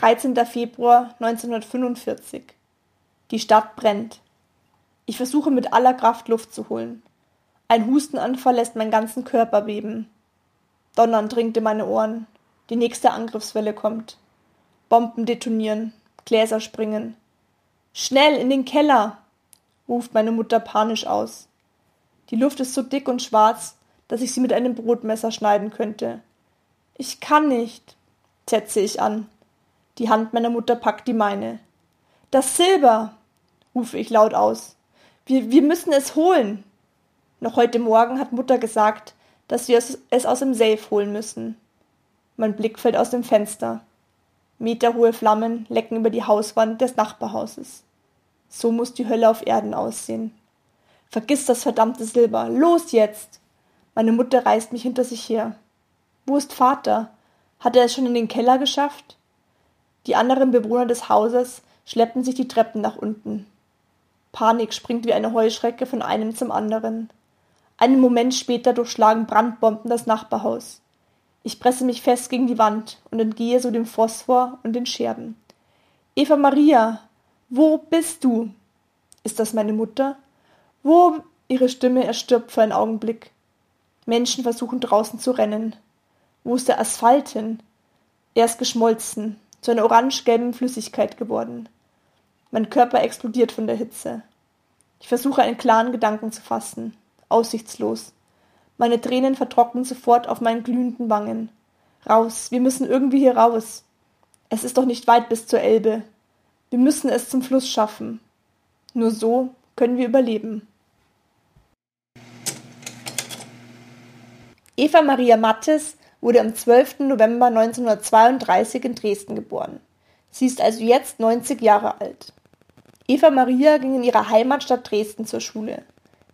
Dreizehnter Februar 1945. Die Stadt brennt. Ich versuche mit aller Kraft Luft zu holen. Ein Hustenanfall lässt meinen ganzen Körper beben. Donnern dringt in meine Ohren. Die nächste Angriffswelle kommt. Bomben detonieren, Gläser springen. Schnell in den Keller! ruft meine Mutter panisch aus. Die Luft ist so dick und schwarz, dass ich sie mit einem Brotmesser schneiden könnte. Ich kann nicht, setze ich an. Die Hand meiner Mutter packt die meine. Das Silber, rufe ich laut aus. Wir, wir müssen es holen. Noch heute Morgen hat Mutter gesagt, dass wir es, es aus dem Safe holen müssen. Mein Blick fällt aus dem Fenster. Meterhohe Flammen lecken über die Hauswand des Nachbarhauses. So muss die Hölle auf Erden aussehen. Vergiss das verdammte Silber. Los jetzt! Meine Mutter reißt mich hinter sich her. Wo ist Vater? Hat er es schon in den Keller geschafft? Die anderen Bewohner des Hauses schleppen sich die Treppen nach unten. Panik springt wie eine Heuschrecke von einem zum anderen. Einen Moment später durchschlagen Brandbomben das Nachbarhaus. Ich presse mich fest gegen die Wand und entgehe so dem Phosphor und den Scherben. Eva Maria, wo bist du? Ist das meine Mutter? Wo? Ihre Stimme erstirbt für einen Augenblick. Menschen versuchen draußen zu rennen. Wo ist der Asphalt hin? Er ist geschmolzen, zu einer orange-gelben Flüssigkeit geworden. Mein Körper explodiert von der Hitze. Ich versuche einen klaren Gedanken zu fassen. Aussichtslos. Meine Tränen vertrocknen sofort auf meinen glühenden Wangen. Raus, wir müssen irgendwie hier raus. Es ist doch nicht weit bis zur Elbe. Wir müssen es zum Fluss schaffen. Nur so können wir überleben. Eva Maria Mattes wurde am 12. November 1932 in Dresden geboren. Sie ist also jetzt 90 Jahre alt. Eva Maria ging in ihrer Heimatstadt Dresden zur Schule.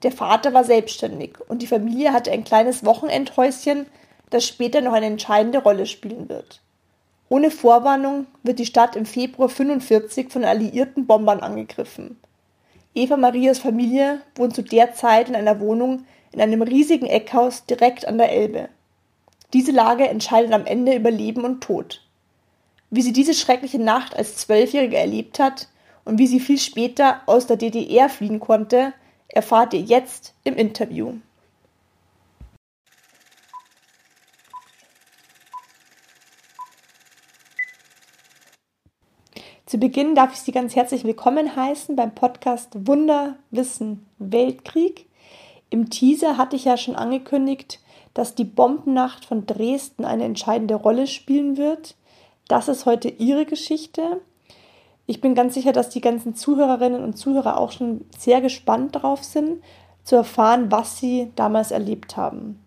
Der Vater war selbstständig und die Familie hatte ein kleines Wochenendhäuschen, das später noch eine entscheidende Rolle spielen wird. Ohne Vorwarnung wird die Stadt im Februar 45 von alliierten Bombern angegriffen. Eva Marias Familie wohnt zu der Zeit in einer Wohnung in einem riesigen Eckhaus direkt an der Elbe. Diese Lage entscheidet am Ende über Leben und Tod. Wie sie diese schreckliche Nacht als Zwölfjährige erlebt hat und wie sie viel später aus der DDR fliehen konnte, erfahrt ihr jetzt im Interview. Zu Beginn darf ich Sie ganz herzlich willkommen heißen beim Podcast Wunder, Wissen, Weltkrieg. Im Teaser hatte ich ja schon angekündigt, dass die Bombennacht von Dresden eine entscheidende Rolle spielen wird. Das ist heute Ihre Geschichte. Ich bin ganz sicher, dass die ganzen Zuhörerinnen und Zuhörer auch schon sehr gespannt darauf sind, zu erfahren, was sie damals erlebt haben.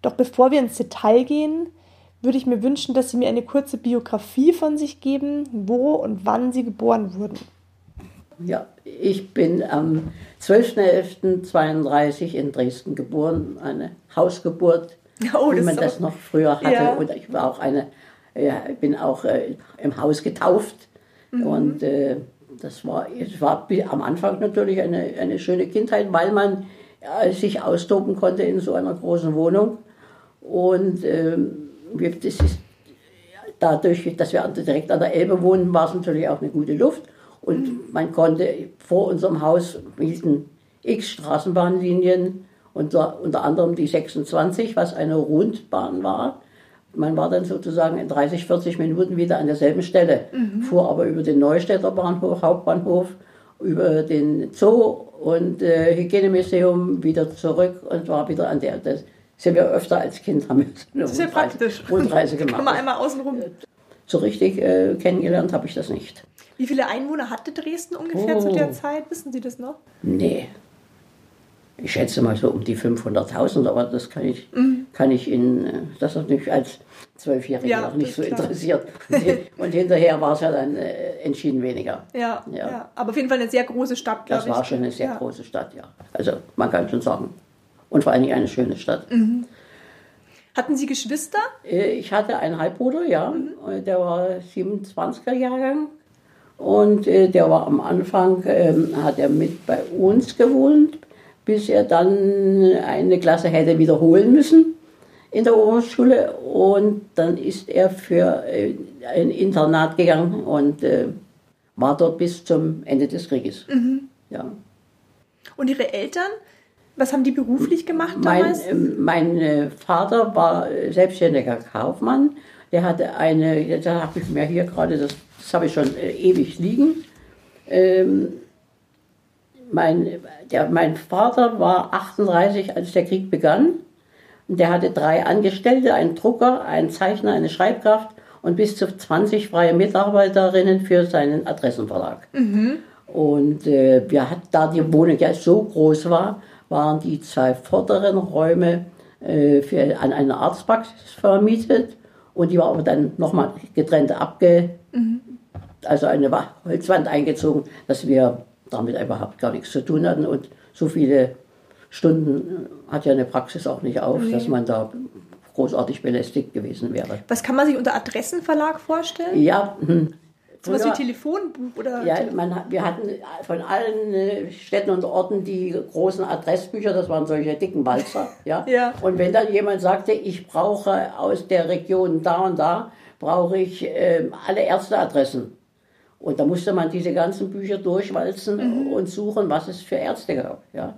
Doch bevor wir ins Detail gehen, würde ich mir wünschen, dass Sie mir eine kurze Biografie von sich geben, wo und wann Sie geboren wurden. Ja, ich bin am 12.11.32 in Dresden geboren, eine Hausgeburt, Oh, wie man das noch früher hatte. Ja. Und ich war auch eine, ja, ich bin auch äh, im Haus getauft. Mhm. Und äh, das war, es war am Anfang natürlich eine, eine schöne Kindheit, weil man äh, sich austoben konnte in so einer großen Wohnung. Und ähm, das ist dadurch, dass wir direkt an der Elbe wohnen, war es natürlich auch eine gute Luft. Und man konnte vor unserem Haus hielten x Straßenbahnlinien, unter, unter anderem die 26, was eine Rundbahn war. Man war dann sozusagen in 30, 40 Minuten wieder an derselben Stelle, fuhr aber über den Neustädter Bahnhof, Hauptbahnhof, über den Zoo und äh, Hygienemuseum wieder zurück und war wieder an der. Das sind wir öfter als Kind haben wir so eine Das ist ja Rundreise, praktisch. Rundreise gemacht. Kann man einmal außenrum. So richtig äh, kennengelernt habe ich das nicht. Wie viele Einwohner hatte Dresden ungefähr zu der Oh. Zeit? Wissen Sie das noch? Nee. Ich schätze mal so um die 500.000, aber das kann ich, kann ich in, äh, das hat mich als Zwölfjährige Ja, noch nicht so klar. interessiert. Und, hin- und hinterher war es ja dann äh, entschieden weniger. Ja, ja, Ja. Aber auf jeden Fall eine sehr große Stadt, Das ich. war schon eine sehr ja. große Stadt, ja. Also man kann schon sagen. Und vor allen Dingen eine schöne Stadt. Hatten Sie Geschwister? Äh, Ich hatte einen Halbbruder, ja, Mhm. der war 27er Jahrgang. Und äh, der war am Anfang, ähm, hat er mit bei uns gewohnt, bis er dann eine Klasse hätte wiederholen müssen in der Oberschule. Und dann ist er für äh, ein Internat gegangen und war dort bis zum Ende des Krieges. Mhm. Ja. Und Ihre Eltern? Was haben die beruflich gemacht Mein, damals? ähm, mein äh, Vater war äh, selbstständiger Kaufmann. Der hatte eine, da habe ich mir hier gerade, das, das habe ich schon äh, ewig liegen. Ähm, mein, der, mein Vater war 38, als der Krieg begann. Und der hatte drei Angestellte, einen Drucker, einen Zeichner, eine Schreibkraft und bis zu 20 freie Mitarbeiterinnen für seinen Adressenverlag. Und äh, wir hatten, da die Wohnung ja so groß war, waren die zwei vorderen Räume äh, für, an eine Arztpraxis vermietet. Und die war aber dann nochmal getrennt abge... Also eine Wa- Holzwand eingezogen, dass wir damit überhaupt gar nichts zu tun hatten. Und so viele Stunden äh, hat ja eine Praxis auch nicht auf, dass man da großartig belästigt gewesen wäre. Was kann man sich unter Adressenverlag vorstellen? Ja, hm. So was wie Telefonbuch oder? Ja, man, wir hatten von allen äh, Städten und Orten die großen Adressbücher, das waren solche dicken Walzer. Ja? Ja. Und wenn dann jemand sagte, ich brauche aus der Region da und da, brauche ich ähm, alle Ärzteadressen. Und da musste man diese ganzen Bücher durchwalzen und suchen, was es für Ärzte gab. Ja?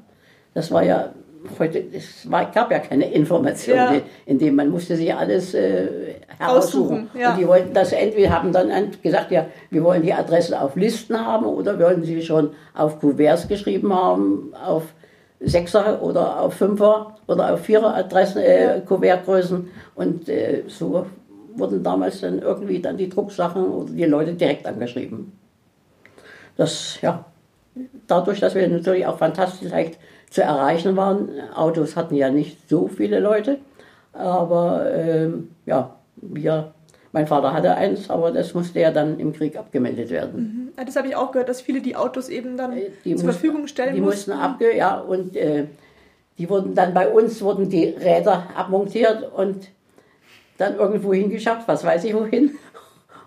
Das war ja, heute, es war, gab ja keine Informationen, Ja. in dem man musste sich alles äh, heraussuchen. Aussuchen, ja. Und die wollten das entweder haben dann gesagt, ja, wir wollen die Adressen auf Listen haben oder wollen sie schon auf Kuverts geschrieben haben, auf Sechser oder auf Fünfer oder auf Vierer Adressen, äh, Kuvertgrößen. Und äh, so wurden damals dann irgendwie dann die Drucksachen oder die Leute direkt angeschrieben. Das, ja, dadurch, dass wir natürlich auch fantastisch leicht zu erreichen waren, Autos hatten ja nicht so viele Leute, aber ähm, ja, wir, mein Vater hatte eins, aber das musste ja dann im Krieg abgemeldet werden. Ja, Das habe ich auch gehört, dass viele die Autos eben dann Äh, Die zur mussten- Verfügung stellen Die mussten. mussten abge, ja, und äh, die wurden dann bei uns, wurden die Räder abmontiert und dann irgendwo hingeschafft, was weiß ich wohin.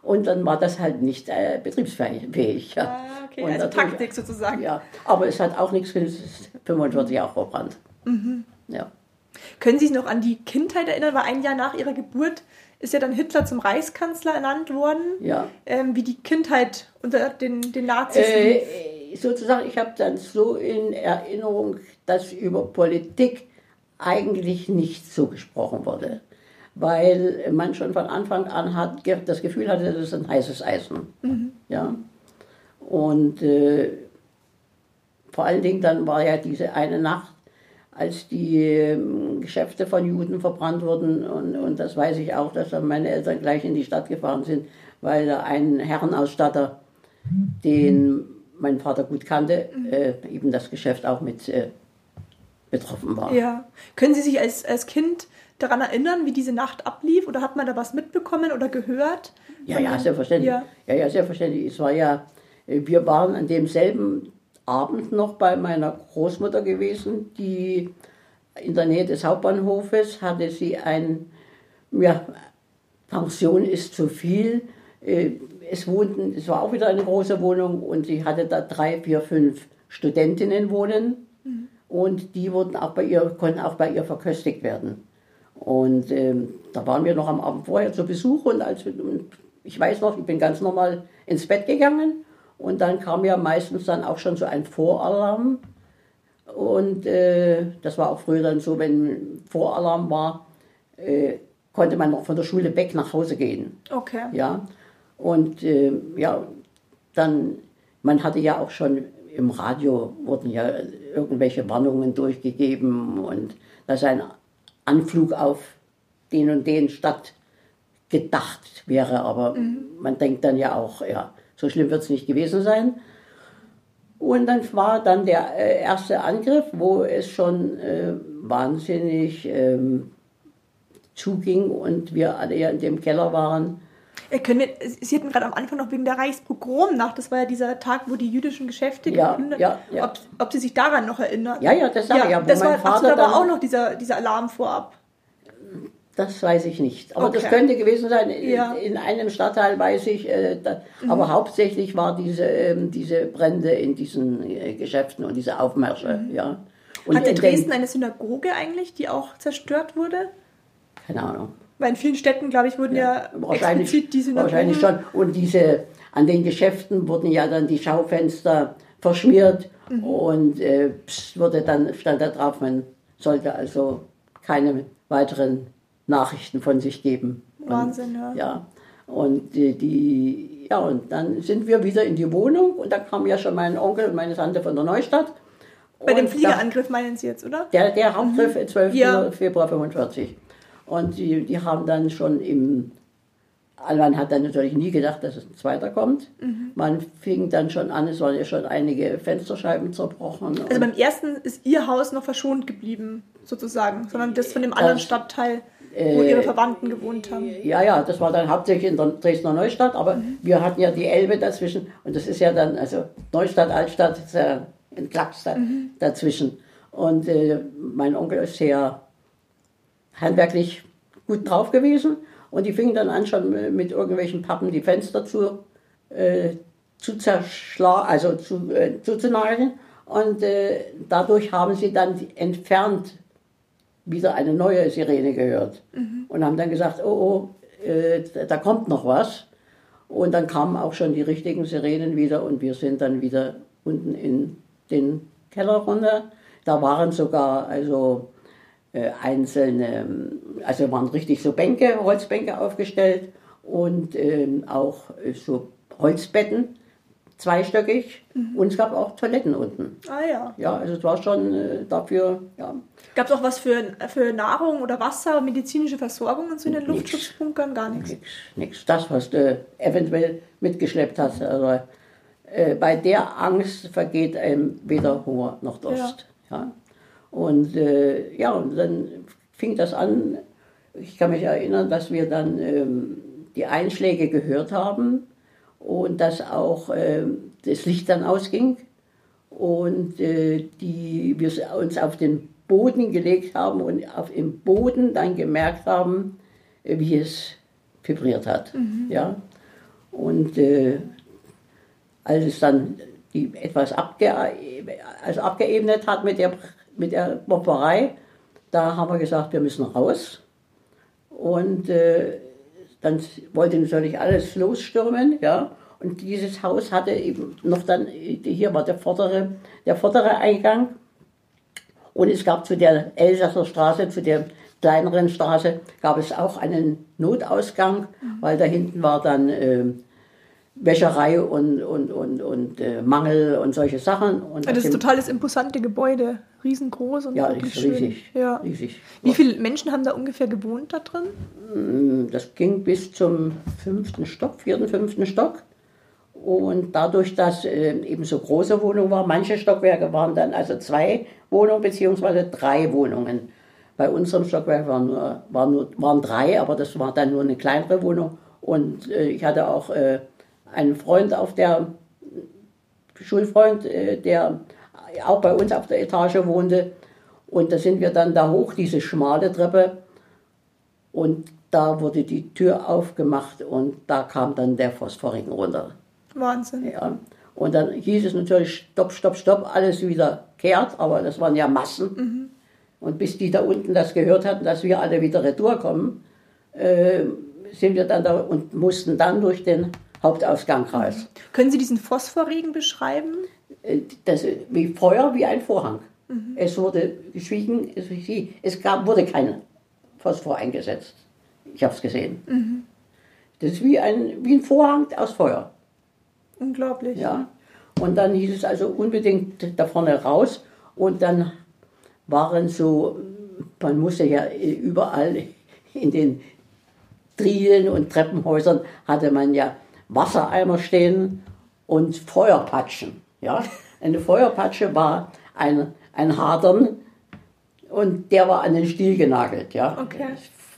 Und dann war das halt nicht äh, betriebsfähig. Ja. Okay, Und also Taktik sozusagen. Ja, aber es hat auch nichts genützt, es ist 45 Jahre verbrannt. Mhm. Ja. Können Sie sich noch an die Kindheit erinnern? Weil ein Jahr nach Ihrer Geburt ist ja dann Hitler zum Reichskanzler ernannt worden. Ja. Ähm, wie die Kindheit unter den, den Nazis lief. Äh, sozusagen, ich habe dann so in Erinnerung, dass über Politik eigentlich nicht so gesprochen wurde. Weil man schon von Anfang an hat, das Gefühl hatte, das ist ein heißes Eisen. Ja. Und äh, vor allen Dingen dann war ja diese eine Nacht, als die ähm, Geschäfte von Juden verbrannt wurden. Und, und das weiß ich auch, dass dann meine Eltern gleich in die Stadt gefahren sind, weil da ein Herrenausstatter, den mein Vater gut kannte, äh, eben das Geschäft auch mit äh, betroffen war. Ja. Können Sie sich als, als Kind daran erinnern, wie diese Nacht ablief? Oder hat man da was mitbekommen oder gehört? Ja, ja, selbstverständlich. Ja. Ja. ja, selbstverständlich. Es war ja, äh, wir waren an demselben Abend noch bei meiner Großmutter gewesen, die in der Nähe des Hauptbahnhofes hatte sie ein, ja, Pension ist zu viel. Äh, Es wohnten, es war auch wieder eine große Wohnung und sie hatte da drei, vier, fünf Studentinnen wohnen und die wurden auch bei ihr, konnten auch bei ihr verköstigt werden. Und ähm, da waren wir noch am Abend vorher zu Besuch und als ich weiß noch, ich bin ganz normal ins Bett gegangen und dann kam ja meistens dann auch schon so ein Voralarm Und äh, das war auch früher dann so, wenn Voralarm war, äh, konnte man noch von der Schule weg nach Hause gehen. Okay. Ja, und äh, ja, dann, man hatte ja auch schon im Radio wurden ja irgendwelche Warnungen durchgegeben und dass ein Anflug auf den und den Stadt gedacht wäre. Aber man denkt dann ja auch, ja, so schlimm wird es nicht gewesen sein. Und dann war dann der äh, erste Angriff, wo es schon äh, wahnsinnig ähm, zuging und wir alle ja in dem Keller waren. Ihr könnt, Sie hatten gerade am Anfang noch wegen der Reichspogromnacht, das war ja dieser Tag, wo die jüdischen Geschäfte Ja, geplündert ja, ja. Ob, ob Sie sich daran noch erinnern? Ja, ja, das ja, wo das war, ach da war auch noch dieser, dieser Alarm vorab. Das weiß ich nicht. Aber das Okay. könnte gewesen sein. In, Ja. Mhm. in einem Stadtteil weiß ich, äh, da, aber hauptsächlich war diese, ähm, diese Brände in diesen äh, Geschäften und diese Aufmärsche. Ja. Und Mhm. Hatte in den- Dresden eine Synagoge eigentlich, die auch zerstört wurde? Keine Ahnung. Weil in vielen Städten, glaube ich, wurden ja, Wahrscheinlich, explizit die Synagogen... wahrscheinlich schon. Und diese, an den Geschäften wurden ja dann die Schaufenster verschmiert Mhm. und äh, wurde dann, stand da drauf, man sollte also keine weiteren Nachrichten von sich geben. Wahnsinn, ja. und, ja. Und die, die, ja, und dann sind wir wieder in die Wohnung und da kam ja schon mein Onkel und meine Tante von der Neustadt. Bei dem Und da- Fliegerangriff meinen Sie jetzt, oder? der, der Hauptgriff, 12. Mhm. Ja. Februar 45. Und die, die haben dann schon im, also man hat dann natürlich nie gedacht, dass es ein zweiter kommt. Mhm. Man fing dann schon an, es waren ja schon einige Fensterscheiben zerbrochen. Also beim ersten ist Ihr Haus noch verschont geblieben, sozusagen, sondern das von dem anderen Stadtteil, wo äh, Ihre Verwandten gewohnt haben. ja, ja, das war dann hauptsächlich in der Dresdner Neustadt, aber Mhm. wir hatten ja die Elbe dazwischen und das ist ja dann, also Neustadt, Altstadt, ist ja ein Klacks da, Mhm. dazwischen. Und äh, mein Onkel ist sehr handwerklich gut drauf gewesen und die fingen dann an, schon mit irgendwelchen Pappen die Fenster zu, äh, zu zerschlagen, also zu, äh, zuzunageln. Und äh, dadurch haben sie dann entfernt wieder eine neue Sirene gehört und haben dann gesagt, oh, oh äh, da kommt noch was. Und dann kamen auch schon die richtigen Sirenen wieder und wir sind dann wieder unten in den Keller runter. Da waren sogar also äh, einzelne, also waren richtig so Bänke, Holzbänke aufgestellt und ähm, auch äh, so Holzbetten, zweistöckig. Und es gab auch Toiletten unten. Ah ja. Ja, also es war schon äh, dafür, ja, Gab es auch was für, für Nahrung oder Wasser, medizinische Versorgung und so in den Nix. Luftschutzbunkern? Gar nichts. Nix, nix. Das, was du eventuell mitgeschleppt hast. Also, äh, bei der Angst vergeht einem weder Hunger noch Durst. Ja. Und äh, ja, und dann fing das an. Ich kann mich erinnern, dass wir dann ähm, die Einschläge gehört haben und dass auch ähm, das Licht dann ausging und äh, die, wir uns auf den Boden gelegt haben und auf dem Boden dann gemerkt haben, äh, wie es vibriert hat. Ja? Und äh, als es dann die etwas abge, also abgeebnet hat mit der, mit der Bomberei, da haben wir gesagt, wir müssen raus. Und äh, dann wollte natürlich alles losstürmen, ja. Und dieses Haus hatte eben noch dann, hier war der vordere, der vordere Eingang. Und es gab zu der Elsasser Straße, zu der kleineren Straße, gab es auch einen Notausgang, weil da hinten war dann äh, Wäscherei und, und, und, und äh, Mangel und solche Sachen. Und Ja, das ist dem- total das imposante Gebäude. Riesengroß und ja, schön. riesig. Ja. riesig. Wie viele Menschen haben da ungefähr gewohnt da drin? Das ging bis zum fünften Stock, vierten, fünften Stock. Und dadurch, dass äh, eben so große Wohnungen waren, manche Stockwerke waren dann also zwei Wohnungen beziehungsweise drei Wohnungen. Bei unserem Stockwerk waren, nur, waren, nur, waren drei, aber das war dann nur eine kleinere Wohnung. Und äh, ich hatte auch äh, einen Freund auf der Schulfreund, äh, der auch bei uns auf der Etage wohnte. Und da sind wir dann da hoch, diese schmale Treppe. Und da wurde die Tür aufgemacht und da kam dann der Phosphorring runter. Wahnsinn. Ja. Und dann hieß es natürlich, stopp, stopp, stopp, alles wieder kehrt, aber das waren ja Massen. Und bis die da unten das gehört hatten, dass wir alle wieder retour kommen, äh, sind wir dann da und mussten dann durch den Hauptausgang raus. Können Sie diesen Phosphorregen beschreiben? Äh, Das, wie Feuer, wie ein Vorhang. Es wurde geschwiegen, es, es gab, wurde kein Phosphor eingesetzt. Ich habe es gesehen. Das ist wie ein, wie ein Vorhang aus Feuer. Unglaublich. Ja. Und dann hieß es also unbedingt da vorne raus. Und dann waren so, man musste ja überall in den Trielen und Treppenhäusern hatte man ja Wassereimer stehen und Feuerpatschen. Ja? Eine Feuerpatsche war ein, ein Hadern und der war an den Stiel genagelt. Ja? Okay.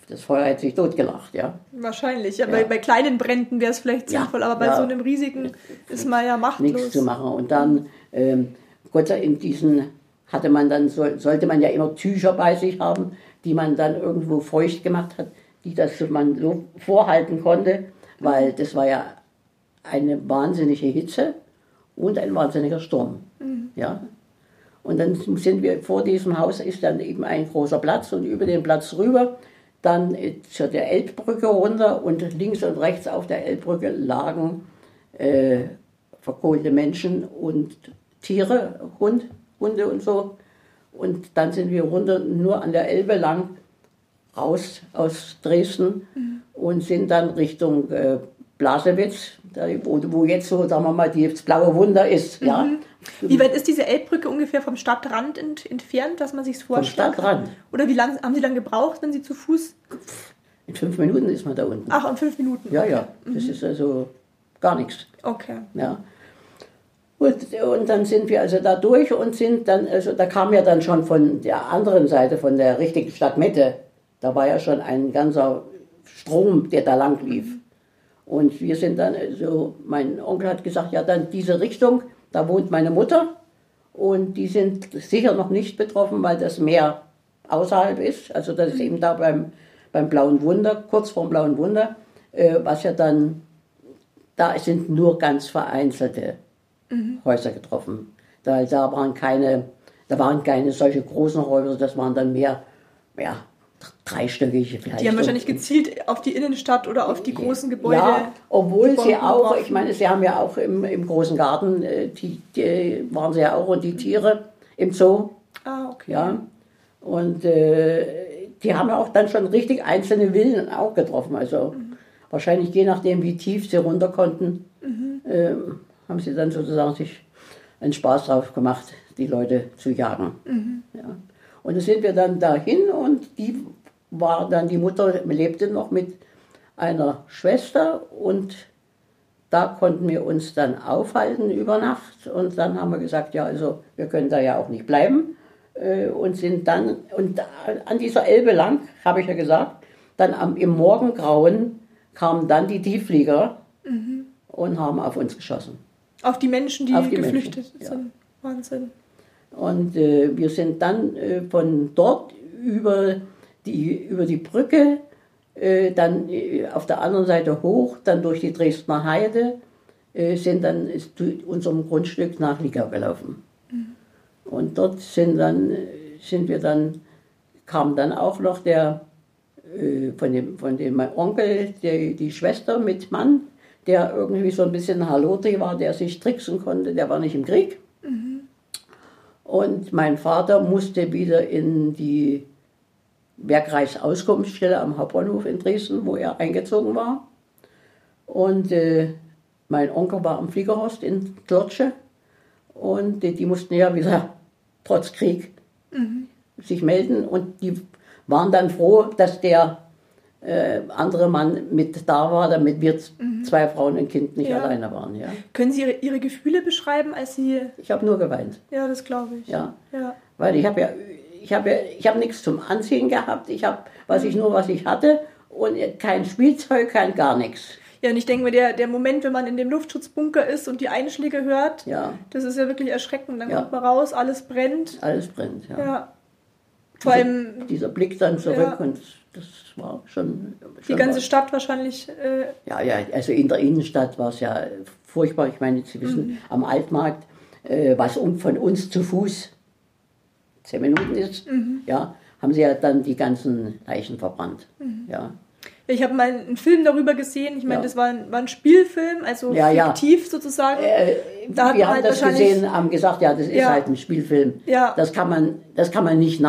Das Feuer hätte sich totgelacht. Ja? Wahrscheinlich. Ja, Bei, bei kleinen Bränden wäre es vielleicht Ja, sinnvoll, aber bei ja. so einem riesigen ist man ja machtlos. nichts zu machen. Und dann, ähm, Gott sei Dank, in diesen hatte man dann, soll, sollte man ja immer Tücher bei sich haben, die man dann irgendwo feucht gemacht hat, die das man so vorhalten konnte, weil das war ja eine wahnsinnige Hitze und ein wahnsinniger Sturm. Ja. Und dann sind wir vor diesem Haus ist dann eben ein großer Platz und über den Platz rüber dann äh, zu der Elbbrücke runter und links und rechts auf der Elbbrücke lagen äh, verkohlte Menschen und Tiere, Hund, Hunde und so. Und dann sind wir runter nur an der Elbe lang raus aus Dresden und sind dann Richtung äh, Blasewitz, wo, jetzt so, sagen wir mal, die- das blaue Wunder ist. Ja. Wie weit ist diese Elbbrücke ungefähr vom Stadtrand ent entfernt, dass man sich Vom vorstellt? Stadtrand. Oder wie lange haben Sie dann gebraucht, wenn Sie zu Fuß? In fünf Minuten ist man da unten. Ach, um fünf Minuten. Ja, ja, das ist also gar nichts. Okay. Ja. Und, und dann sind wir also da durch und sind dann, also da kam ja dann schon von der anderen Seite, von der richtigen Stadtmitte, da war ja schon ein ganzer Strom, der da lang lief. Und wir sind dann, also mein Onkel hat gesagt, ja dann diese Richtung, da wohnt meine Mutter und die sind sicher noch nicht betroffen, weil das Meer außerhalb ist. Also das ist eben da beim, beim Blauen Wunder, kurz vorm Blauen Wunder, äh, was ja dann, da sind nur ganz vereinzelte Häuser getroffen. Da, da waren keine, da waren keine solche großen Häuser, das waren dann mehr, ja, dreistöckige vielleicht. Die haben wahrscheinlich gezielt auf die Innenstadt oder auf die großen Gebäude. ja, obwohl sie auch, ich meine, sie haben ja auch im, im großen Garten, äh, die, die waren sie ja auch und die Tiere im Zoo, Ah, okay. ja. Und äh, die haben ja auch dann schon richtig einzelne Villen auch getroffen. Also wahrscheinlich je nachdem, wie tief sie runter konnten, ähm, haben sie dann sozusagen sich einen Spaß drauf gemacht, die Leute zu jagen. Ja. Und dann sind wir dann dahin und die war dann, die Mutter lebte noch mit einer Schwester und da konnten wir uns dann aufhalten über Nacht und dann haben wir gesagt, ja, also wir können da ja auch nicht bleiben äh, und sind dann, und da- an dieser Elbe lang, habe ich ja gesagt, dann am, im Morgengrauen kamen dann die Tiefflieger und haben auf uns geschossen. Auf die Menschen, die, Auf die geflüchtet Menschen, ja. sind. Wahnsinn. Und äh, wir sind dann äh, von dort über die, über die Brücke, äh, dann äh, auf der anderen Seite hoch, dann durch die Dresdner Heide, äh, sind dann zu unserem Grundstück nach Liegau gelaufen. Und dort sind, dann, sind wir dann, kam dann auch noch der, äh, von dem, von dem mein Onkel, die, die Schwester mit Mann, der irgendwie so ein bisschen Halotri war, der sich tricksen konnte, der war nicht im Krieg. Und mein Vater musste wieder in die Werkreichsauskunftsstelle am Hauptbahnhof in Dresden, wo er eingezogen war. Und äh, mein Onkel war am Fliegerhorst in Klotsche. Und die, die mussten ja wieder, trotz Krieg, sich melden. Und die waren dann froh, dass der äh, andere Mann mit da war, damit wir z- zwei Frauen und ein Kind nicht Ja. alleine waren. Ja. Können Sie Ihre, Ihre Gefühle beschreiben, als Sie. Ich habe nur geweint. Ja, das glaube ich. Ja. ja. Weil ich habe ja, ich habe ja, ich habe nichts zum Anziehen gehabt. Ich habe, was ich nur, was ich hatte und kein Spielzeug, kein gar nichts. Ja, und ich denke mir, der, der Moment, wenn man in dem Luftschutzbunker ist und die Einschläge hört, Ja, das ist ja wirklich erschreckend. Dann Ja. kommt man raus, alles brennt. alles brennt. Ja. Ja. Vor allem Dieser Blick dann zurück Ja. und das war schon. die schon ganze was. Stadt wahrscheinlich. Äh, Ja, ja, also in der Innenstadt war es ja furchtbar. Ich meine, Sie wissen, Mhm. am Altmarkt, äh, was um, von uns zu Fuß zehn Minuten ist, Mhm. ja, haben sie ja dann die ganzen Leichen verbrannt. Mhm. Ja. Ich habe mal einen Film darüber gesehen. Ich meine, Ja. das war ein, war ein Spielfilm, also Ja, ja. fiktiv sozusagen. Äh, Da hat wir man haben halt das gesehen, haben gesagt, ja, das ist Ja. halt ein Spielfilm. Ja. Das kann man, das kann man nicht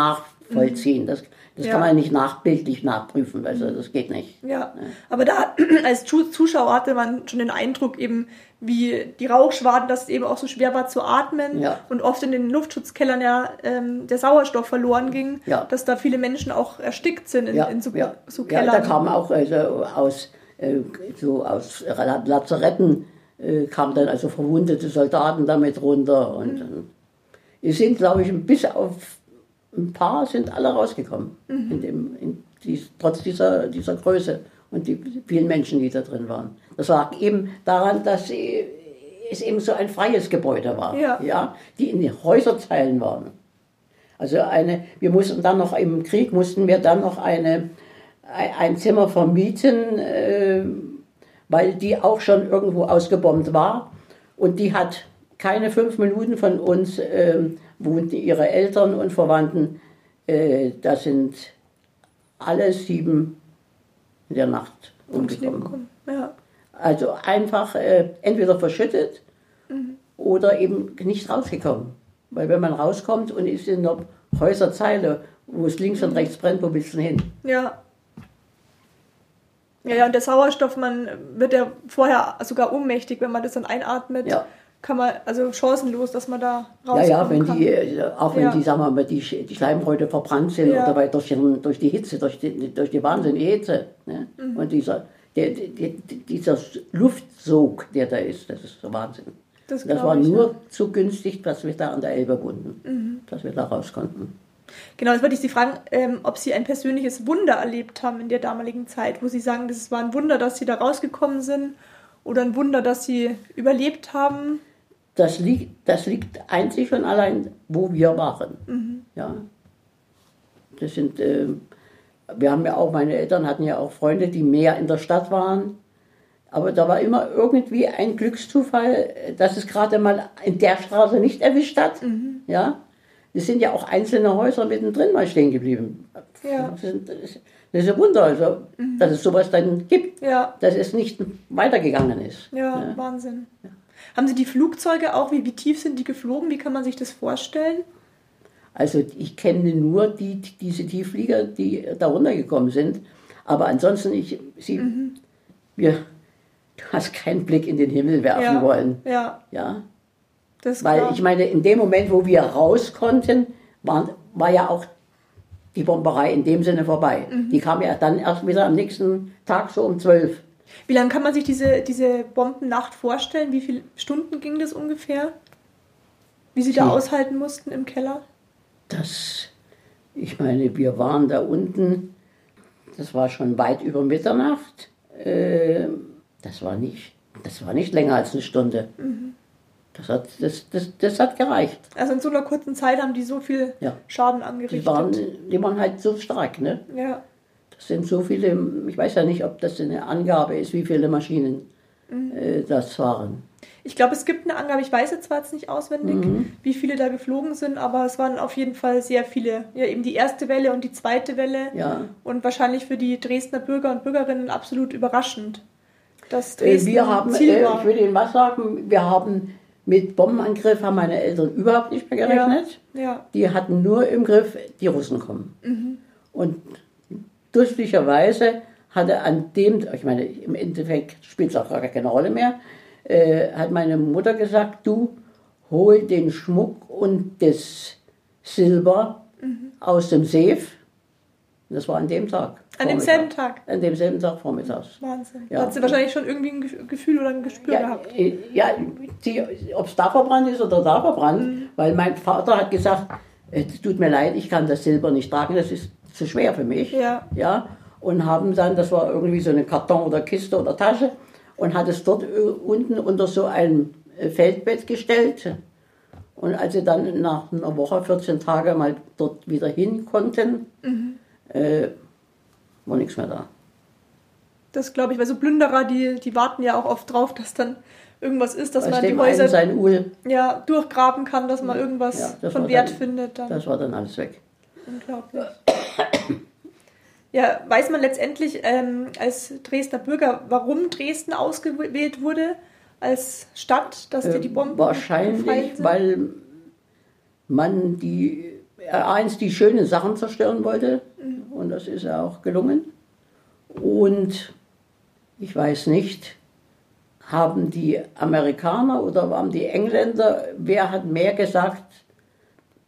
nachvollziehen. Das, das Ja. kann man nicht nachbildlich nachprüfen. Also das geht nicht. Ja, aber da als Zu- Zuschauer hatte man schon den Eindruck eben, wie die Rauchschwaden, dass es eben auch so schwer war zu atmen Ja. und oft in den Luftschutzkellern ja ähm, der Sauerstoff verloren ging, Ja. dass da viele Menschen auch erstickt sind in, Ja, in so, ja. so ja, Kellern. da kamen auch also aus, äh, so aus La- Lazaretten äh, kamen dann also verwundete Soldaten damit runter und äh, es sind, glaube ich, bis auf ein paar sind alle rausgekommen, in dem, in dies, trotz dieser, dieser Größe und die vielen Menschen, die da drin waren. Das lag eben daran, dass sie, es eben so ein freies Gebäude war, Ja. Ja, die in den Häuserzeilen waren. Also eine, wir mussten dann noch im Krieg mussten wir dann noch eine, ein ein Zimmer vermieten, äh, weil die auch schon irgendwo ausgebombt war und die hat keine fünf Minuten von uns ähm, wohnten ihre Eltern und Verwandten. Äh, da sind alle sieben in der Nacht umgekommen. kommen. Ja. Also einfach äh, entweder verschüttet oder eben nicht rausgekommen. Weil wenn man rauskommt und ist in einer Häuserzeile, wo es links und rechts brennt, wo willst du hin? Ja. Ja, ja, und der Sauerstoff, man wird ja vorher sogar ohnmächtig, wenn man das dann einatmet. Ja. Kann man, also chancenlos, dass man da Ja, rauskommen ja, wenn kann. die, äh, auch wenn Ja. die, sagen wir mal, die, die Schleimhäute verbrannt sind Ja. oder weil durch, durch die Hitze, durch die, durch die wahnsinnige Hitze. Ne? Mhm. Und dieser, der, der, dieser Luftsog, der da ist, das ist so Wahnsinn. Das Das, war ich, nur zu günstig, dass wir da an der Elbe wohnten, dass wir da raus konnten. Genau, jetzt wollte ich Sie fragen, ähm, ob Sie ein persönliches Wunder erlebt haben in der damaligen Zeit, wo Sie sagen, das war ein Wunder, dass Sie da rausgekommen sind oder ein Wunder, dass Sie überlebt haben. Das liegt, das liegt einzig und allein, wo wir waren. Ja. Das sind, äh, wir haben ja auch, meine Eltern hatten ja auch Freunde, die mehr in der Stadt waren. Aber da war immer irgendwie ein Glückszufall, dass es gerade mal in der Straße nicht erwischt hat. Ja. Es sind ja auch einzelne Häuser mittendrin mal stehen geblieben. Ja. Das, sind, das ist ein Wunder, also, dass es sowas dann gibt, Ja, dass es nicht weitergegangen ist. ja, Wahnsinn. Haben Sie die Flugzeuge auch? Wie, wie tief sind die geflogen? Wie kann man sich das vorstellen? Also ich kenne nur die, diese Tiefflieger, die da runtergekommen sind. Aber ansonsten, ich, sie, wir, du hast keinen Blick in den Himmel werfen Ja, wollen. ja, Ja, weil klar. ich meine, in dem Moment, wo wir raus konnten, waren, war ja auch die Bomberei in dem Sinne vorbei. Die kam ja dann erst wieder am nächsten Tag so um zwölf. Wie lange kann man sich diese, diese Bombennacht vorstellen? Wie viele Stunden ging das ungefähr? Wie Sie da aushalten mussten im Keller? Das, ich meine, wir waren da unten, das war schon weit über Mitternacht. Äh, das, war nicht, das war nicht länger als eine Stunde. Das, hat, das, das, das hat gereicht. Also in so einer kurzen Zeit haben die so viel Ja. Schaden Die angerichtet. waren, die waren halt so stark. Ne? ja. Das sind so viele, ich weiß ja nicht, ob das eine Angabe ist, wie viele Maschinen äh, das waren. Ich glaube, es gibt eine Angabe, ich weiß jetzt zwar jetzt nicht auswendig, Mhm. wie viele da geflogen sind, aber es waren auf jeden Fall sehr viele. Ja, eben die erste Welle und die zweite Welle. Ja. Und wahrscheinlich für die Dresdner Bürger und Bürgerinnen absolut überraschend. Dass Äh, Dresden wir haben, Ziel äh, war. ich will Ihnen was sagen, wir haben mit Bombenangriff haben meine Eltern überhaupt nicht mehr gerechnet. ja. Die hatten nur im Griff, die Russen kommen. Und durchlicherweise hatte an dem, ich meine, im Endeffekt spielt es auch gar keine Rolle mehr, äh, hat meine Mutter gesagt, du hol den Schmuck und das Silber aus dem Safe. Das war an dem Tag. An demselben Tag. An demselben Tag vormittags. Wahnsinn. Ja. Da hat sie wahrscheinlich schon irgendwie ein Ge- Gefühl oder ein Gespür Ja, gehabt. äh, ja ob es da verbrannt ist oder da verbrannt, Mhm. weil mein Vater hat gesagt, es tut mir leid, ich kann das Silber nicht tragen, das ist zu schwer für mich. Ja. ja und haben dann, das war irgendwie so eine Karton oder Kiste oder Tasche, und hat es dort unten unter so ein äh, Feldbett gestellt. Und als sie dann nach einer Woche, 14 Tage mal dort wieder hin konnten, Mhm. äh, war nichts mehr da. Das glaube ich, weil so Plünderer, die, die warten ja auch oft drauf, dass dann irgendwas ist, dass Aus man die Häuser ja, durchgraben kann, dass man irgendwas Ja, von Wert dann- findet. Dann. das war dann alles weg. Unglaublich. Ja, weiß man letztendlich ähm, als Dresdner Bürger, warum Dresden ausgewählt wurde als Stadt, dass dir die Bomben Äh, Wahrscheinlich, weil man die, äh, eins die schönen Sachen zerstören wollte. Und das ist ja auch gelungen. Und ich weiß nicht, haben die Amerikaner oder haben die Engländer, wer hat mehr gesagt?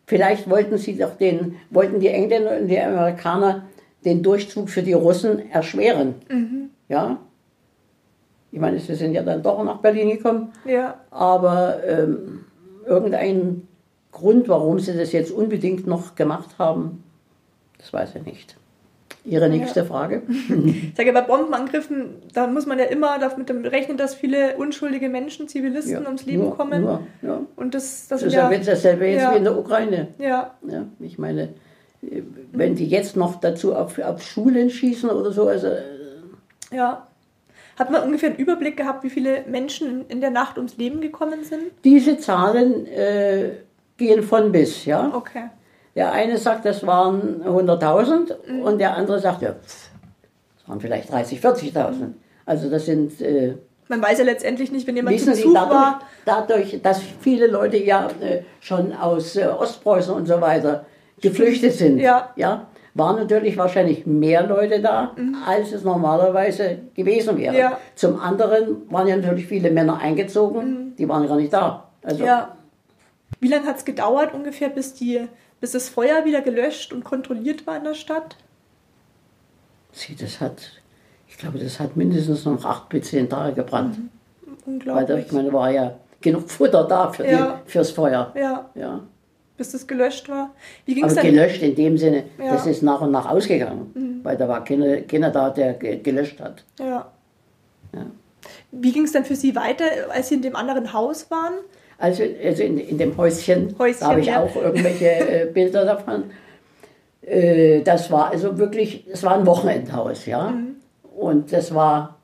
Vielleicht wollten sie doch den, wollten die Engländer und die Amerikaner den Durchzug für die Russen erschweren. Ja? Ich meine, sie sind ja dann doch nach Berlin gekommen. Ja, Aber ähm, irgendein Grund, warum sie das jetzt unbedingt noch gemacht haben, das weiß ich nicht. Ihre nächste Frage? ich sage bei Bombenangriffen, da muss man ja immer damit rechnen, dass viele unschuldige Menschen, Zivilisten ums Leben nur, kommen. Nur, ja. Und das, das, Das ist ja jetzt dasselbe jetzt ja. wie in der Ukraine. ja, Ja, ich meine, wenn die jetzt noch dazu auf, auf Schulen schießen oder so, also äh, ja. Hat man ungefähr einen Überblick gehabt, wie viele Menschen in, in der Nacht ums Leben gekommen sind? diese Zahlen äh, gehen von bis, ja. Okay. Der eine sagt, das waren 100.000 und der andere sagt, ja, pff, das waren vielleicht 30.000, 40.000. Also das sind, äh, Man weiß ja letztendlich nicht, wenn jemand zu wissen Sie, Besuch dadurch, war. dadurch, dass viele Leute ja äh, schon aus äh, Ostpreußen und so weiter geflüchtet sind, Ja. ja, waren natürlich wahrscheinlich mehr Leute da, als es normalerweise gewesen wäre. Ja. Zum anderen waren ja natürlich viele Männer eingezogen, die waren gar nicht da. Also Ja. Wie lange hat es gedauert ungefähr, bis, die, bis das Feuer wieder gelöscht und kontrolliert war in der Stadt? Sie, das hat, ich glaube, das hat mindestens noch acht bis zehn Tage gebrannt. Weil da, Unglaublich. ich meine, war ja genug Futter da für Ja. die, fürs Feuer. ja, Ja. bis das gelöscht war. Wie ging es Aber dann? gelöscht in dem Sinne, Ja. Mhm. das ist nach und nach ausgegangen. Weil da war keiner, keiner da, der ge- gelöscht hat. Ja. Ja. Wie ging es dann für Sie weiter, als Sie in dem anderen Haus waren? Also, also in, in dem Häuschen, Häuschen, habe ich ja. auch irgendwelche äh, Bilder davon. Äh, das war also wirklich, es war ein Wochenendhaus, ja. Mhm. Und das war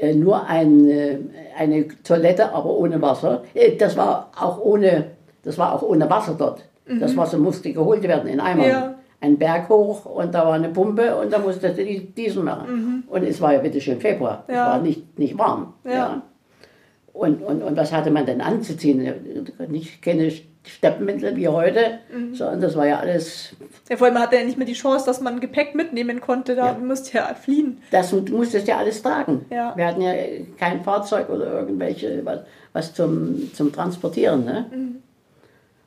äh, nur ein, äh, eine Toilette, aber ohne Wasser. Äh, das war auch ohne, das war auch ohne Wasser dort. Das Wasser musste geholt werden in Eimern. Mhm. Ja. Ein Berg hoch und da war eine Pumpe und da musste die diesen machen. Und es war ja bitte schön Februar. Es Mhm. Ja. war nicht, nicht warm. Ja. Und, und, und was hatte man denn anzuziehen? Nicht keine Steppmäntel wie heute, Mhm. sondern das war ja alles, Ja, vor allem hatte ja nicht mehr die Chance, dass man Gepäck mitnehmen konnte. Da Ja. musste ja fliehen. das musstest ja alles tragen. Ja. Wir hatten ja kein Fahrzeug oder irgendwelche, was, was zum, zum Transportieren. Ne? Mhm.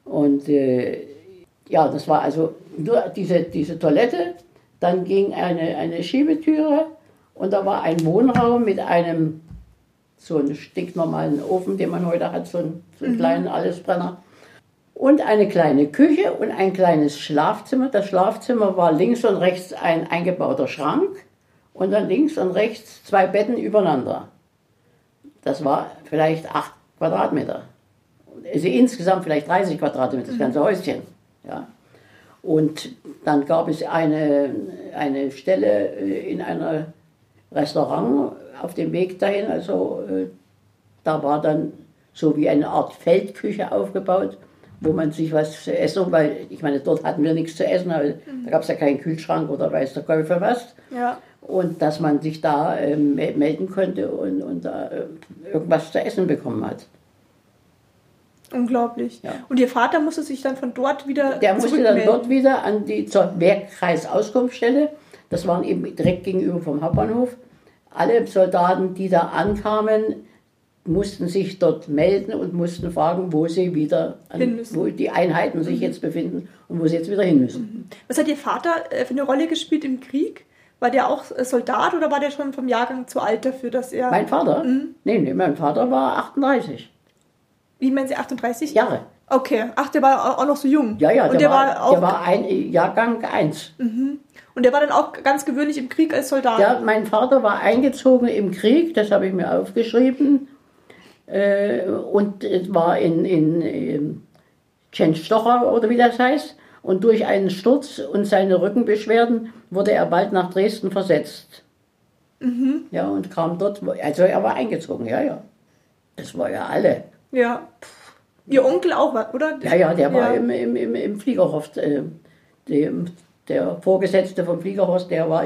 Und äh, ja, das war also nur diese, diese Toilette, dann ging eine, eine Schiebetüre und da war ein Wohnraum mit einem so einen stinknormalen Ofen, den man heute hat, so einen, so einen kleinen Allesbrenner. Und eine kleine Küche und ein kleines Schlafzimmer. Das Schlafzimmer war links und rechts ein eingebauter Schrank und dann links und rechts zwei Betten übereinander. Das war vielleicht acht Quadratmeter. Also insgesamt vielleicht 30 Quadratmeter, das ganze Häuschen. Ja. Und dann gab es eine, eine Stelle äh, in einem Restaurant auf dem Weg dahin, also äh, da war dann so wie eine Art Feldküche aufgebaut, wo man sich was zu essen, weil ich meine, dort hatten wir nichts zu essen, weil da gab es ja keinen Kühlschrank oder weiß der Teufel was. Ja. Und dass man sich da me- melden konnte und, und da äh, irgendwas zu essen bekommen hat. Unglaublich. Ja. Und Ihr Vater musste sich dann von dort wieder Der musste dann dort wieder an die zur Wehrkreisauskunftsstelle. Das waren eben direkt gegenüber vom Hauptbahnhof. Alle Soldaten, die da ankamen, mussten sich dort melden und mussten fragen, wo sie wieder, an, Hin müssen. wo die Einheiten sich jetzt befinden und wo sie jetzt wieder hin müssen. Was hat Ihr Vater äh, für eine Rolle gespielt im Krieg? War der auch äh, Soldat oder war der schon vom Jahrgang zu alt dafür, dass er. Mein Vater? Nee, nee, mein Vater war 38 wie meinen Sie, 38? Jahre. Okay. Ach, der war auch noch so jung. Ja, ja, Und der, war, auch. der war ein Jahrgang 1. und der war dann auch ganz gewöhnlich im Krieg als Soldat. Ja, mein Vater war eingezogen im Krieg, das habe ich mir aufgeschrieben. Äh, und es war in, in ähm, Tschenstocher oder wie das heißt. Und durch einen Sturz und seine Rückenbeschwerden wurde er bald nach Dresden versetzt. Ja, und kam dort, also er war eingezogen, ja, ja. Das war ja alle. Ja. Ihr Onkel auch, oder? Ja, ja, der war Ja. im, im, im, im Fliegerhof. Äh, dem, der Vorgesetzte vom Fliegerhorst, der war,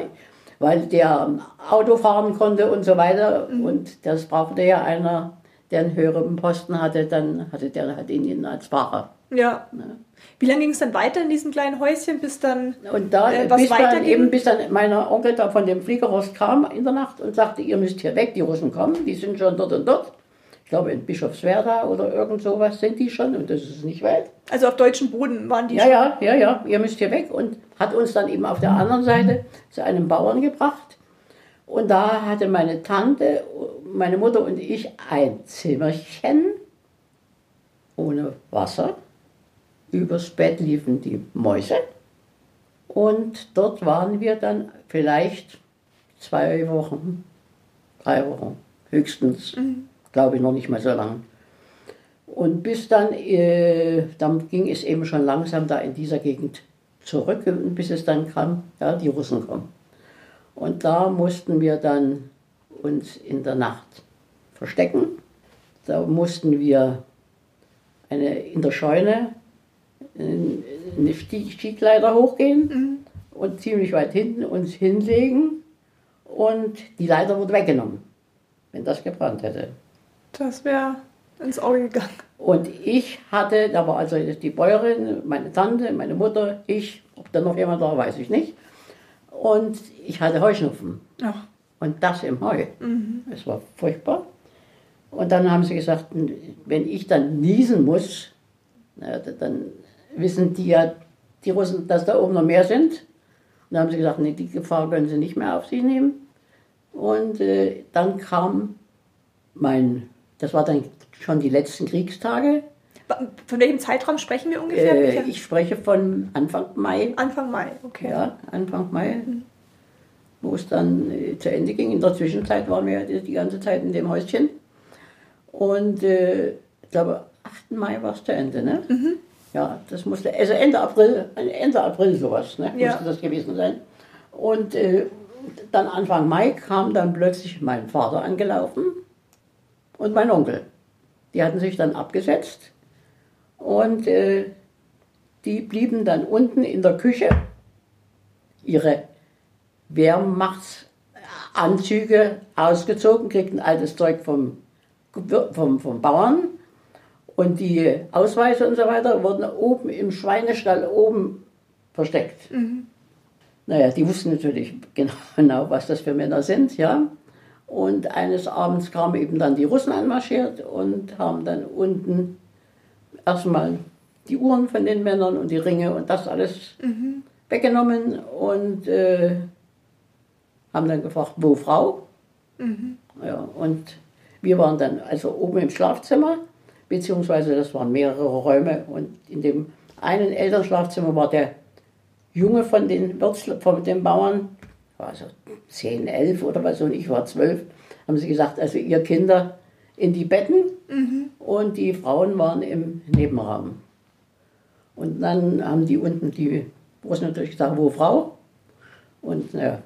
weil der Auto fahren konnte und so weiter. Und das brauchte ja einer, der einen höheren Posten hatte, dann hatte der halt ihn als Fahrer. Ja. Wie lange ging es dann weiter in diesem kleinen Häuschen, bis dann Und da, äh, was bis dann eben, bis dann mein Onkel da von dem Fliegerhorst kam in der Nacht und sagte, ihr müsst hier weg, die Russen kommen, die sind schon dort und dort. Ich glaube in Bischofswerda oder irgend sowas sind die schon und das ist nicht weit. Also auf deutschem Boden waren die Ja, schon. ja, ja, ja, ihr müsst hier weg und hat uns dann eben auf der anderen Seite zu einem Bauern gebracht. Und da hatte meine Tante, meine Mutter und ich ein Zimmerchen ohne Wasser. Übers Bett liefen die Mäuse. Und dort waren wir dann vielleicht zwei Wochen, drei Wochen höchstens. Glaube ich noch nicht mal so lang. Und bis dann, äh, dann ging es eben schon langsam da in dieser Gegend zurück, bis es dann kam, ja, die Russen kommen. Und da mussten wir dann uns in der Nacht verstecken. Da mussten wir eine, in der Scheune in- eine Stieg- Stiegleiter hochgehen und ziemlich weit hinten uns hinlegen und die Leiter wurde weggenommen, wenn das gebrannt hätte. Das wäre ins Auge gegangen. Und ich hatte, da war also die Bäuerin, meine Tante, meine Mutter, ich, ob da noch jemand da war, weiß ich nicht. Und ich hatte Heuschnupfen. Ja. Und das im Heu. Es war furchtbar. Und dann haben sie gesagt, wenn ich dann niesen muss, na, dann wissen die ja, die Russen, dass da oben noch mehr sind. Und dann haben sie gesagt, nee, die Gefahr können sie nicht mehr auf sich nehmen. Und äh, dann kam mein, das war dann schon die letzten Kriegstage. Von welchem Zeitraum sprechen wir ungefähr? Äh, ich spreche von Anfang Mai. Anfang Mai, okay. Ja, Anfang Mai, wo es dann äh, zu Ende ging. In der Zwischenzeit waren wir die ganze Zeit in dem Häuschen. Und äh, ich glaube, 8. Mai war es zu Ende, ne? Ja, das musste, also Ende April, Ende April sowas, ne? Ja. Musste das gewesen sein. Und äh, dann Anfang Mai kam dann plötzlich mein Vater angelaufen und mein Onkel. Die hatten sich dann abgesetzt und äh, die blieben dann unten in der Küche ihre Wehrmachtsanzüge ausgezogen, kriegten altes Zeug vom, vom, vom Bauern und die Ausweise und so weiter wurden oben im Schweinestall oben versteckt. Naja, die wussten natürlich genau, genau, was das für Männer sind, ja. Und eines Abends kamen eben dann die Russen anmarschiert und haben dann unten erstmal die Uhren von den Männern und die Ringe und das alles weggenommen und äh, haben dann gefragt, wo Frau? Ja, und wir waren dann also oben im Schlafzimmer, beziehungsweise das waren mehrere Räume und in dem einen Elternschlafzimmer war der Junge von den Wirtsl von den Bauern, war so 10, 11 oder was und ich war 12, haben sie gesagt, also ihr Kinder in die Betten und die Frauen waren im Nebenraum. Und dann haben die unten die Russen natürlich gesagt, wo Frau? Und naja,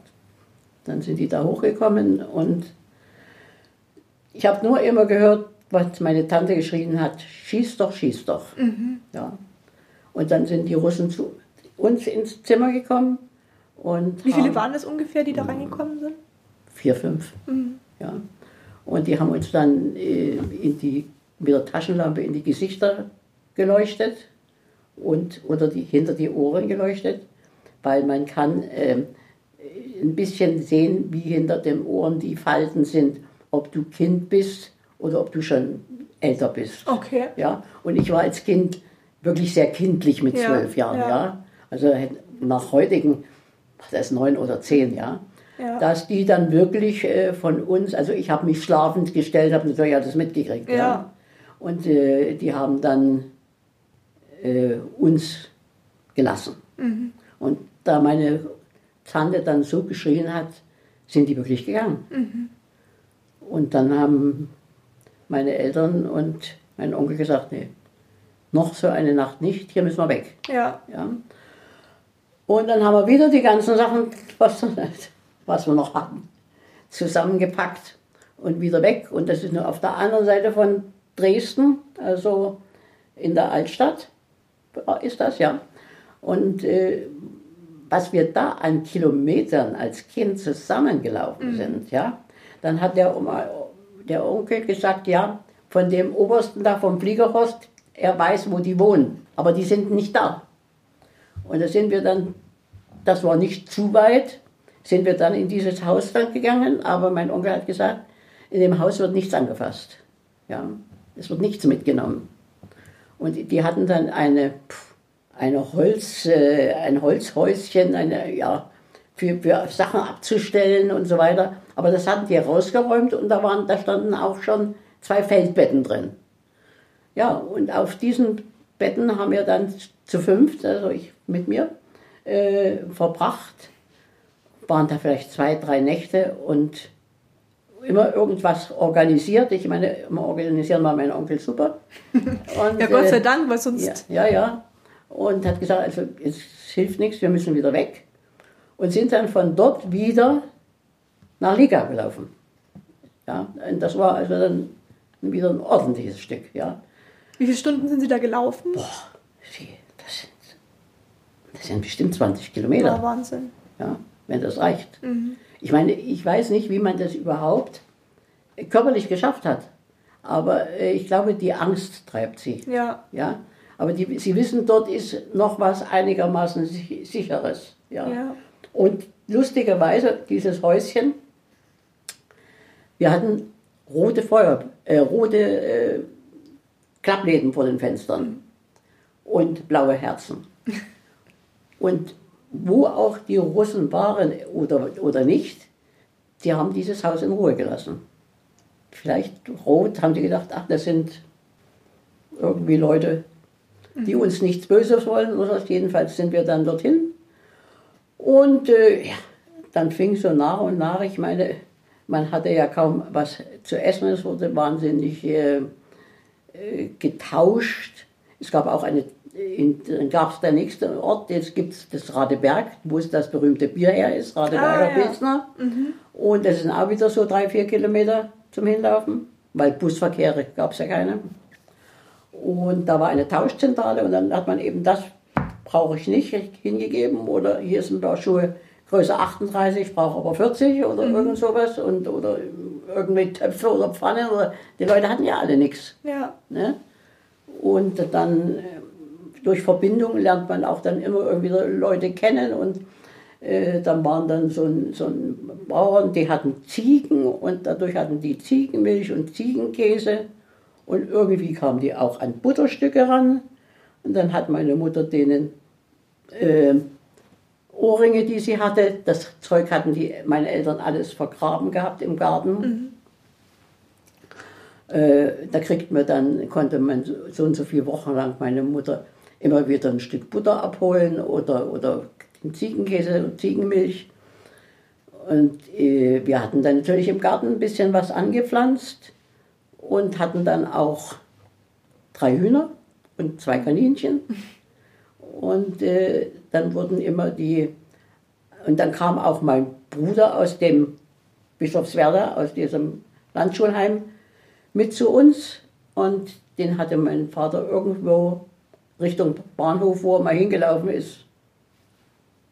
dann sind die da hochgekommen und ich habe nur immer gehört, was meine Tante geschrien hat, schieß doch, schieß doch. Ja. Und dann sind die Russen zu uns ins Zimmer gekommen und Wie viele haben- waren es ungefähr, die da reingekommen sind? Vier, fünf. Ja. Und die haben uns dann äh, in die, mit der Taschenlampe in die Gesichter geleuchtet und oder die, hinter die Ohren geleuchtet, weil man kann ähm, ein bisschen sehen, wie hinter den Ohren die Falten sind, ob du Kind bist oder ob du schon älter bist. Okay. Ja, und ich war als Kind wirklich sehr kindlich mit Ja, zwölf Jahren, ja. ja. Also nach heutigen, das ist neun oder zehn, ja. Ja. Dass die dann wirklich äh, von uns, also ich habe mich schlafend gestellt, habe natürlich alles mitgekriegt, ja. Ja. Und äh, die haben dann äh, uns gelassen. Mhm. Und da meine Tante dann so geschrien hat, sind die wirklich gegangen. Mhm. Und dann haben meine Eltern und mein Onkel gesagt, nee, noch so eine Nacht nicht, hier müssen wir weg. Ja. Ja. Und dann haben wir wieder die ganzen Sachen, was, was wir noch hatten, zusammengepackt und wieder weg. Und das ist nur auf der anderen Seite von Dresden, also in der Altstadt ist das, ja. Und äh, was wir da an Kilometern als Kind zusammengelaufen sind, ja, dann hat der, Oma, der Onkel gesagt, ja, von dem Obersten da vom Fliegerhorst, er weiß, wo die wohnen, aber die sind nicht da. Und da sind wir dann, das war nicht zu weit, sind wir dann in dieses Haus dann gegangen, aber mein Onkel hat gesagt, in dem Haus wird nichts angefasst. Ja, es wird nichts mitgenommen. Und die hatten dann eine, eine Holz, äh, ein Holzhäuschen, eine, ja, für, für Sachen abzustellen und so weiter. Aber das hatten die rausgeräumt und da, waren, da standen auch schon zwei Feldbetten drin. Ja, und auf diesen Betten haben wir dann zu fünft, also ich mit mir, äh, verbracht. Waren da vielleicht zwei, drei Nächte und immer irgendwas organisiert. Ich meine, immer organisieren war mein Onkel super. Und, Ja, Gott sei äh, Dank, weil sonst. ja, ja, ja. Und hat gesagt, also es hilft nichts, wir müssen wieder weg. Und sind dann von dort wieder nach Liga gelaufen. Ja, und das war also dann wieder ein ordentliches Stück, ja. Wie viele Stunden sind Sie da gelaufen? Sie, Das sind, das sind bestimmt 20 Kilometer. Ja, Wahnsinn. Ja, wenn das reicht. Ich meine, ich weiß nicht, wie man das überhaupt körperlich geschafft hat. Aber äh, ich glaube, die Angst treibt sie. Ja. Ja, aber die, sie wissen, dort ist noch was einigermaßen sich- sicheres. Ja. Ja. Und lustigerweise, dieses Häuschen, wir hatten rote Feuer, äh, rote äh, Klappläden vor den Fenstern und blaue Herzen. Und wo auch die Russen waren oder, oder nicht, die haben dieses Haus in Ruhe gelassen. Vielleicht rot haben die gedacht, ach, das sind irgendwie Leute, die uns nichts Böses wollen oder was. Jedenfalls sind wir dann dorthin. Und äh, ja, dann fing so nach und nach, ich meine, man hatte ja kaum was zu essen, es wurde wahnsinnig äh, äh, getauscht. Es gab auch eine, in, dann gab es der nächste Ort, jetzt gibt es das Radeberg, wo es das berühmte Bier her ist, Radeberger Ah, ja. Pilsner. Und das sind auch wieder so drei, vier Kilometer zum Hinlaufen, weil Busverkehre gab es ja keine. Und da war eine Tauschzentrale und dann hat man eben das, brauche ich nicht, hingegeben. Oder hier sind ein paar Schuhe Größe 38, ich brauche aber 40 oder irgend sowas. Und, oder irgendwelche Töpfe oder Pfannen. Oder, die Leute hatten ja alle nichts. Ja. Ne? Und dann äh, durch Verbindung lernt man auch dann immer irgendwie Leute kennen und äh, dann waren dann so ein, so ein Bauern, die hatten Ziegen und dadurch hatten die Ziegenmilch und Ziegenkäse und irgendwie kamen die auch an Butterstücke ran und dann hat meine Mutter denen äh, Ohrringe, die sie hatte, das Zeug hatten die meine Eltern alles vergraben gehabt im Garten. Äh, da kriegt man dann, konnte man so, und so viele Wochen lang meine Mutter immer wieder ein Stück Butter abholen oder, oder Ziegenkäse und Ziegenmilch. Und äh, wir hatten dann natürlich im Garten ein bisschen was angepflanzt und hatten dann auch drei Hühner und zwei Kaninchen. Und äh, dann wurden immer die, und dann kam auch mein Bruder aus dem Bischofswerda, aus diesem Landschulheim, mit zu uns. Und den hatte mein Vater irgendwo Richtung Bahnhof, wo er mal hingelaufen ist,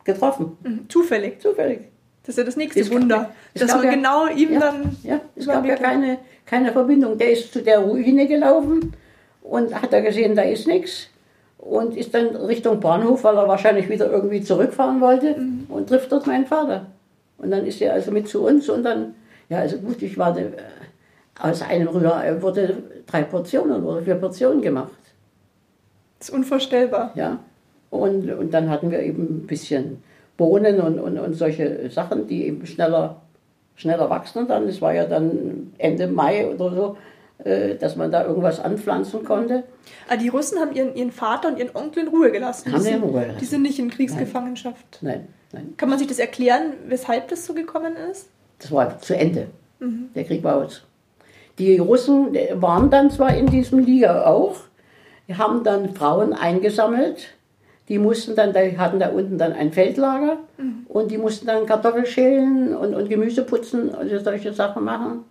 getroffen. Mhm. Zufällig. Zufällig. Das ist ja das nächste Es gab- Wunder. es Dass gab man ja- genau ihm ja, dann. Ja, es gab ja keine, keine Verbindung. Der ist zu der Ruine gelaufen und hat da gesehen, da ist nichts. Und ist dann Richtung Bahnhof, weil er wahrscheinlich wieder irgendwie zurückfahren wollte Mhm. und trifft dort meinen Vater. Und dann ist er also mit zu uns und dann, ja, also gut, ich war, äh, aus einem Rührei wurde drei Portionen oder vier Portionen gemacht. Das ist unvorstellbar. Ja. Und, und dann hatten wir eben ein bisschen Bohnen und, und, und solche Sachen, die eben schneller, schneller wachsen dann. Es war ja dann Ende Mai oder so, äh, dass man da irgendwas anpflanzen konnte. Ah, die Russen haben ihren, ihren Vater und ihren Onkel in Ruhe gelassen. Haben die sie in sind, Ruhe gelassen. Die sind nicht in Kriegsgefangenschaft. Nein, nein. Kann man sich das erklären, weshalb das so gekommen ist? Das war zu Ende. Der Krieg war aus. Die Russen äh, waren dann zwar in diesem Liga auch, haben dann Frauen eingesammelt. Die mussten dann, die hatten da unten dann ein Feldlager und die mussten dann Kartoffeln schälen und, und Gemüse putzen und solche Sachen machen.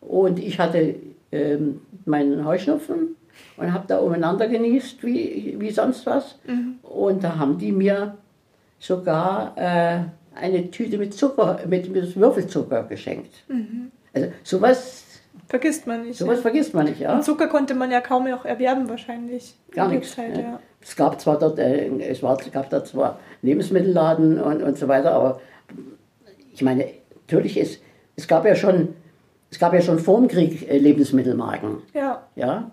Und ich hatte ähm, meinen Heuschnupfen und habe da umeinander genießt wie, wie sonst was. Und da haben die mir sogar äh, eine Tüte mit Zucker, mit, mit Würfelzucker geschenkt. Also sowas, Vergisst man nicht. sowas ja. vergisst man nicht, ja. Und Zucker konnte man ja kaum noch erwerben wahrscheinlich. Gar nichts. Zeit, ne? ja. Es gab zwar dort, äh, es war, gab da zwar Lebensmittelladen und, und so weiter, aber ich meine, natürlich ist, es gab ja schon, es gab ja schon vor dem Krieg äh, Lebensmittelmarken, Ja. ja.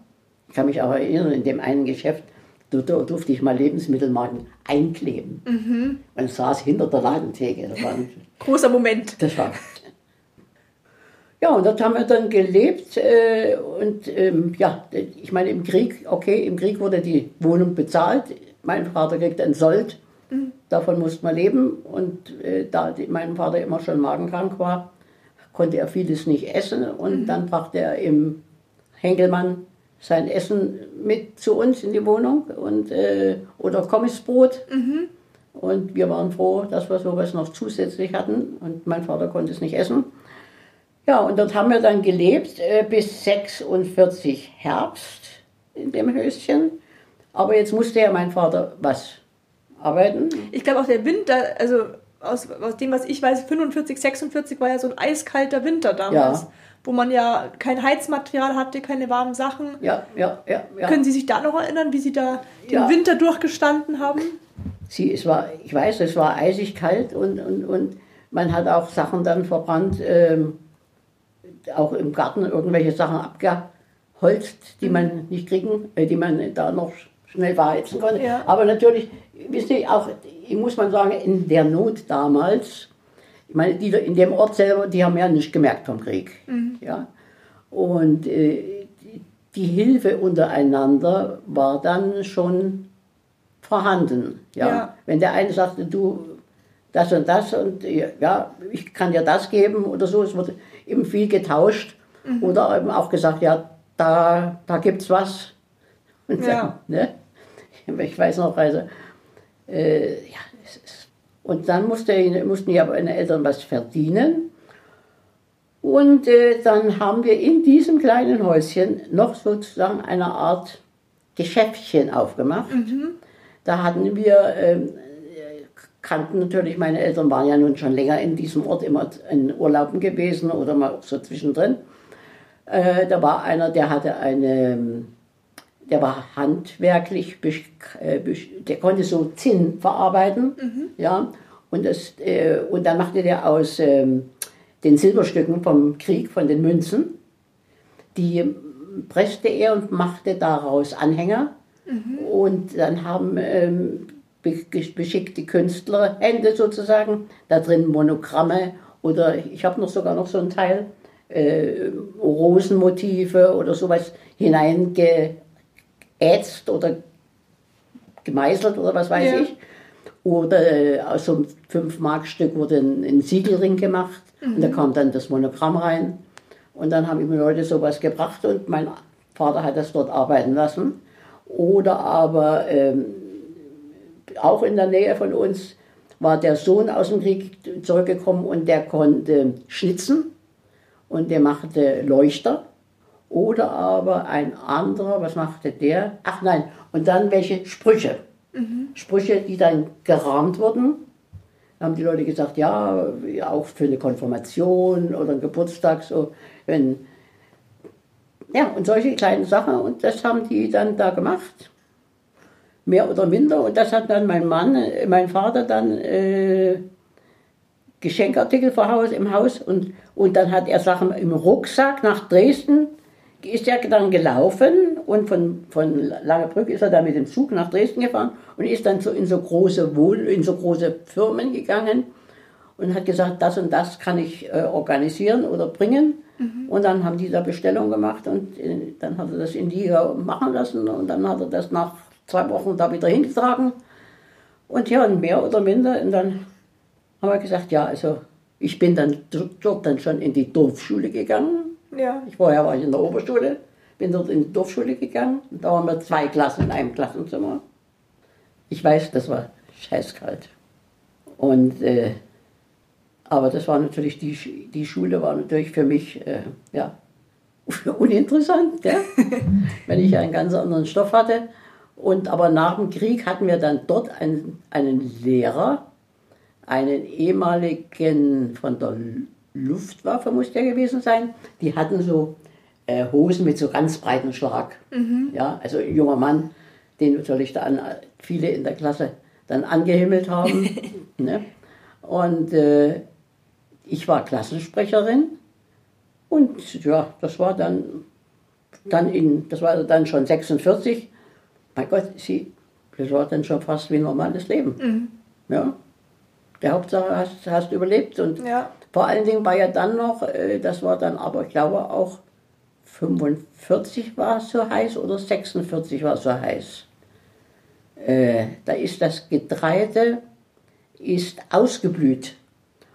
Ich kann mich auch erinnern, in dem einen Geschäft, da, durfte ich mal Lebensmittelmarken einkleben. Man saß hinter der Ladentheke. Das war, Großer Moment. das war ja, und dort haben wir dann gelebt. Äh, und ähm, ja, ich meine, im Krieg, okay, im Krieg wurde die Wohnung bezahlt. Mein Vater kriegt einen Sold. Davon musste man leben. Und äh, da die, mein Vater immer schon magenkrank war, konnte er vieles nicht essen. Und dann brachte er im Henkelmann sein Essen mit zu uns in die Wohnung und, äh, oder Kommissbrot. Und wir waren froh, dass wir sowas noch zusätzlich hatten. Und mein Vater konnte es nicht essen. Ja, und dort haben wir dann gelebt äh, bis 46 Herbst in dem Höschen. Aber jetzt musste ja mein Vater was arbeiten. Ich glaube auch der Winter, also aus, aus dem, was ich weiß, 45, 46 war ja so ein eiskalter Winter damals. Ja. Wo man ja kein Heizmaterial hatte, keine warmen Sachen. Ja, ja, ja. ja. Können Sie sich da noch erinnern, wie Sie da den Ja. Winter durchgestanden haben? Sie, es war, ich weiß, es war eisig kalt und, und, und man hat auch Sachen dann verbrannt, ähm, auch im Garten irgendwelche Sachen abgeholzt, die man nicht kriegen, äh, die man da noch schnell verheizen konnte. Ja. Aber natürlich, wisst ihr, auch, muss man sagen, in der Not damals, ich meine, die in dem Ort selber, die haben ja nicht gemerkt vom Krieg. Ja? Und äh, die, Hilfe untereinander war dann schon vorhanden. Ja? Ja. Wenn der eine sagte, du, das und das und ja, ich kann dir das geben oder so, es wurde eben viel getauscht oder eben auch gesagt, ja, da, da gibt's was. Und Ja. dann, ne? Ich weiß noch, also, äh, ja, und dann musste, mussten ja meine Eltern was verdienen. Und äh, dann haben wir in diesem kleinen Häuschen noch sozusagen eine Art Geschäftchen aufgemacht. Da hatten wir, ähm, kannten natürlich, meine Eltern waren ja nun schon länger in diesem Ort immer in Urlauben gewesen oder mal so zwischendrin. Äh, da war einer, der hatte eine, der war handwerklich, äh, der konnte so Zinn verarbeiten, ja, und, das, äh, und dann machte der aus ähm, den Silberstücken vom Krieg, von den Münzen, die presste er und machte daraus Anhänger. Und dann haben ähm, be beschickte Künstler, Hände sozusagen, da drin Monogramme oder ich habe noch sogar noch so ein Teil, äh, Rosenmotive oder sowas hineingeätzt oder gemeißelt oder was weiß Ja. ich. Oder äh, aus so einem 5-Mark-Stück wurde ein, ein Siegelring gemacht und da kam dann das Monogramm rein. Und dann haben immer Leute sowas gebracht und mein Vater hat das dort arbeiten lassen. Oder aber ähm, auch in der Nähe von uns war der Sohn aus dem Krieg zurückgekommen und der konnte schnitzen und der machte Leuchter. Oder aber ein anderer, was machte der? Ach nein, und dann welche Sprüche. Sprüche, die dann gerahmt wurden. Da haben die Leute gesagt, ja, auch für eine Konfirmation oder einen Geburtstag, so, wenn, ja, und solche kleinen Sachen. Und das haben die dann da gemacht. Mehr oder minder. Und das hat dann mein Mann, äh, mein Vater dann äh, Geschenkartikel vor Haus, im Haus. Und, und dann hat er Sachen im Rucksack nach Dresden ist er dann gelaufen und von, von Langebrück ist er dann mit dem Zug nach Dresden gefahren und ist dann so in so große Wohl, in so große Firmen gegangen und hat gesagt, das und das kann ich äh, organisieren oder bringen. Und dann haben die da Bestellung gemacht und äh, dann hat er das in Liga machen lassen und dann hat er das nach zwei Wochen da wieder hingetragen. Und ja, und mehr oder minder. Und dann haben wir gesagt, ja, also ich bin dann dort dann schon in die Dorfschule gegangen. Ja. Ich vorher war ich in der Oberschule, bin dort in die Dorfschule gegangen. Da waren wir zwei Klassen in einem Klassenzimmer. Ich weiß, das war scheißkalt. Und, äh, aber das war natürlich, die, die Schule war natürlich für mich, äh, ja, uninteressant, ja? wenn ich einen ganz anderen Stoff hatte. Und aber nach dem Krieg hatten wir dann dort einen, einen Lehrer, einen ehemaligen von der Luftwaffe, muss der gewesen sein. Die hatten so äh, Hosen mit so ganz breiten Schlag. Ja, also ein junger Mann, den natürlich dann viele in der Klasse dann angehimmelt haben. ne? Und äh, ich war Klassensprecherin und ja, das war dann, dann in, das war dann schon 46. Mein Gott, sie, das war dann schon fast wie ein normales Leben. Ja. Der Hauptsache hast, hast überlebt und Ja. Vor allen Dingen war ja dann noch, äh, das war dann aber, ich glaube auch 45 war es so heiß oder 46 war es so heiß. Äh, da ist das Getreide ist ausgeblüht.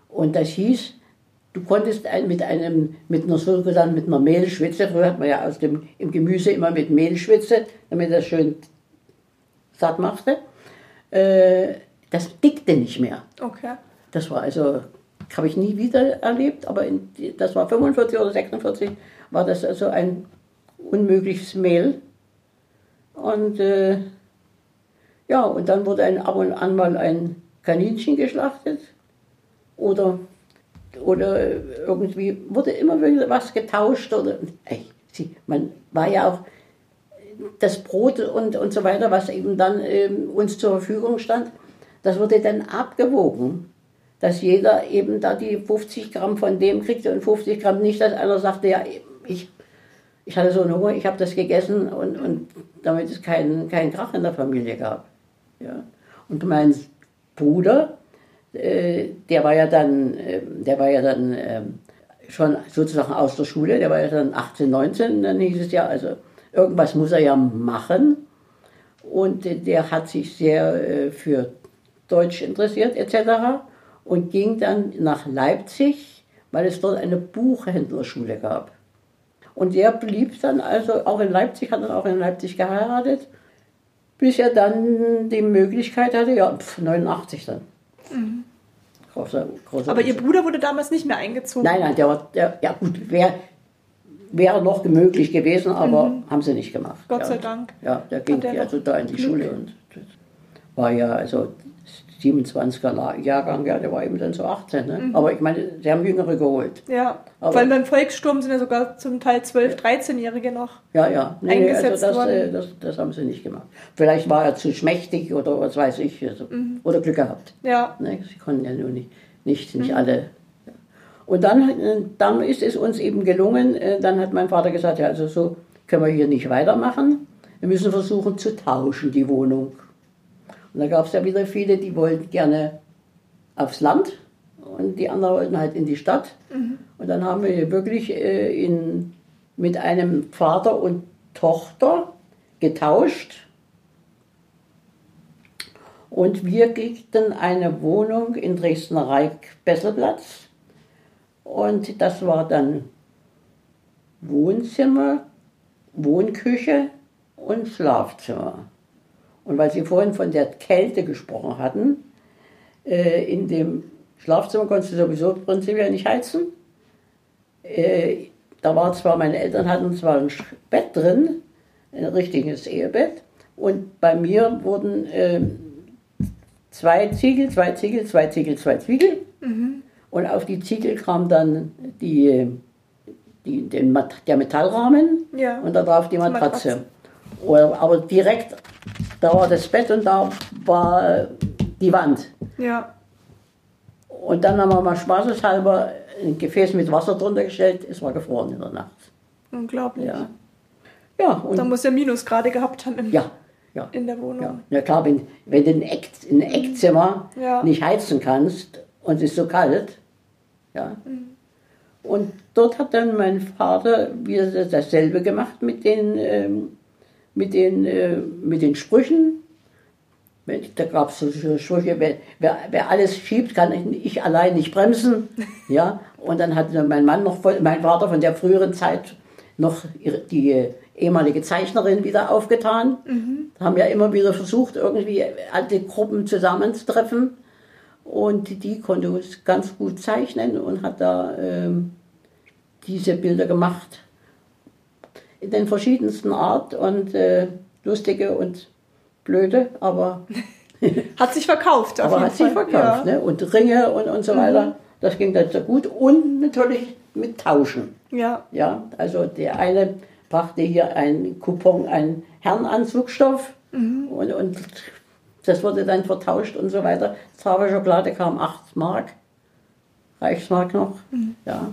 Und das hieß, du konntest mit einem, mit einer sogenannten, mit einer Mehlschwitze, früher hat man ja aus dem, im Gemüse immer mit Mehlschwitze, damit das schön satt machte, äh, das dickte nicht mehr. Okay. Das war also, habe ich nie wieder erlebt, aber in, das war 45 oder 46, war das also ein unmögliches Mehl. Und äh, ja, und dann wurde ein, ab und an mal ein Kaninchen geschlachtet oder, oder irgendwie wurde immer wieder was getauscht. Oder, ey, man war ja auch das Brot und, und so weiter, was eben dann ähm, uns zur Verfügung stand, das wurde dann abgewogen, dass jeder eben da die 50 Gramm von dem kriegte und 50 Gramm nicht, dass einer sagte, ja, ich, ich hatte so einen Hunger, ich habe das gegessen und, und damit es keinen keinen Krach in der Familie gab. Ja. Und mein Bruder, äh, der war ja dann, äh, der war ja dann äh, schon sozusagen aus der Schule, der war ja dann 18, 19, dann hieß es ja, also irgendwas muss er ja machen. Und der hat sich sehr äh, für Deutsch interessiert etc. und ging dann nach Leipzig, weil es dort eine Buchhändlerschule gab. Und der blieb dann also auch in Leipzig, hat dann auch in Leipzig geheiratet, bis er dann die Möglichkeit hatte, ja, pf, 89 dann. Großer, großer Mhm. Aber Ihr. Bruder wurde damals nicht mehr eingezogen. Nein, nein, der war, der, ja gut, wäre wäre noch möglich gewesen, aber haben sie nicht gemacht. Mhm. Gott ja. sei Dank. Ja, der ging der also da in die Glück. Schule und war ja also 27er La- Jahrgang, ja, der war eben dann so 18. Ne? Mhm. Aber ich meine, sie haben Jüngere geholt. Ja, Aber- vor allem beim Volkssturm sind ja sogar zum Teil 12-, 13-Jährige noch. Ja, ja. Nee, also Eingesetzt das, worden. äh, das, das haben sie nicht gemacht. Vielleicht war er zu schmächtig oder was weiß ich. Also, Mhm. Oder Glück gehabt. Ja, Ne? Sie konnten ja nur nicht, nicht, nicht Mhm. alle. Und dann, äh, dann ist es uns eben gelungen, äh, dann hat mein Vater gesagt, ja, also so können wir hier nicht weitermachen. Wir müssen versuchen zu tauschen, die Wohnung. Und da gab es ja wieder viele, die wollten gerne aufs Land und die anderen wollten halt in die Stadt. Und dann haben wir wirklich äh, in, mit einem Vater und Tochter getauscht. Und wir kriegten eine Wohnung in Dresdner Reich-Besselplatz. Und das war dann Wohnzimmer, Wohnküche und Schlafzimmer. Und weil Sie vorhin von der Kälte gesprochen hatten, äh, in dem Schlafzimmer konntest du sowieso prinzipiell nicht heizen. Äh, da war zwar, meine Eltern hatten zwar ein Bett drin, ein richtiges Ehebett, und bei mir wurden ähm, zwei Ziegel, zwei Ziegel, zwei Ziegel, zwei Ziegel. Und auf die Ziegel kam dann die, die, den, der Metallrahmen Ja. und darauf die Die Matratze. Matratze. Oder, aber direkt, da war das Bett und da war die Wand. ja. Und dann haben wir mal spaßeshalber ein Gefäß mit Wasser drunter gestellt, es war gefroren in der Nacht. Unglaublich. Ja, ja, und, Da muss er Minusgrade gehabt haben ja, ja. in der Wohnung. Ja, ja klar, wenn, wenn du ein, Eck, ein Eckzimmer Ja. nicht heizen kannst und es ist so kalt, ja. Und dort hat dann mein Vater wieder dasselbe gemacht mit den, ähm, mit den, äh, mit den Sprüchen. Da gab es so Sprüche, wer, wer, wer alles schiebt, kann ich, allein nicht bremsen. Ja, und dann hat mein Mann noch, mein Vater von der früheren Zeit noch die äh, ehemalige Zeichnerin wieder aufgetan. Haben ja immer wieder versucht, irgendwie alte Gruppen zusammenzutreffen. Und die konnte uns ganz gut zeichnen und hat da ähm, diese Bilder gemacht. In den verschiedensten Art und äh, lustige und blöde, aber Hat sich verkauft, auf aber jeden hat sich Fall. verkauft. Ja. Ne? Und Ringe und, und so weiter. Das ging dann sehr gut. Und natürlich mit Tauschen. ja. Ja, also der eine brachte hier einen Coupon, einen Herrenanzugstoff und, und das wurde dann vertauscht und so weiter. Zauber Schokolade kam 8 Mark, Reichsmark noch, ja.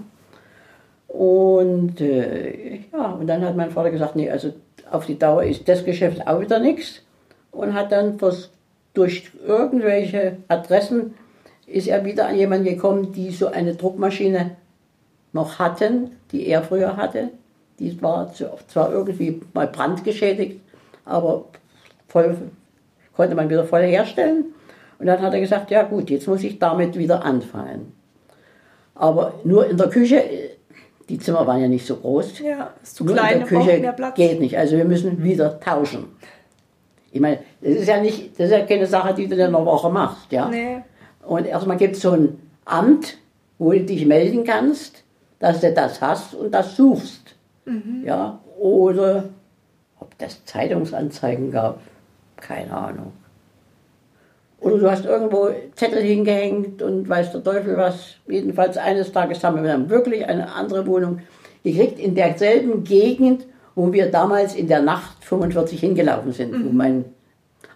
Und äh, ja, und dann hat mein Vater gesagt, nee, also auf die Dauer ist das Geschäft auch wieder nichts und hat dann vers- durch irgendwelche Adressen ist er wieder an jemanden gekommen, die so eine Druckmaschine noch hatten, die er früher hatte. Die war zwar irgendwie mal brandgeschädigt, aber voll, konnte man wieder voll herstellen. Und dann hat er gesagt, ja gut, jetzt muss ich damit wieder anfangen. Aber nur in der Küche, die Zimmer waren ja nicht so groß. Ja, ist zu nur klein, in der Küche mehr Platz. geht nicht. Also wir müssen wieder tauschen. Ich meine, das ist ja nicht, das ist ja keine Sache, die du in einer Woche machst, ja. Nee. Und erstmal gibt es so ein Amt, wo du dich melden kannst, dass du das hast und das suchst. Ja, oder ob das Zeitungsanzeigen gab, keine Ahnung. Oder du hast irgendwo Zettel hingehängt und weiß der Teufel was. Jedenfalls eines Tages haben wir dann wirklich eine andere Wohnung gekriegt in derselben Gegend, wo wir damals in der Nacht 45 hingelaufen sind. Wo mein,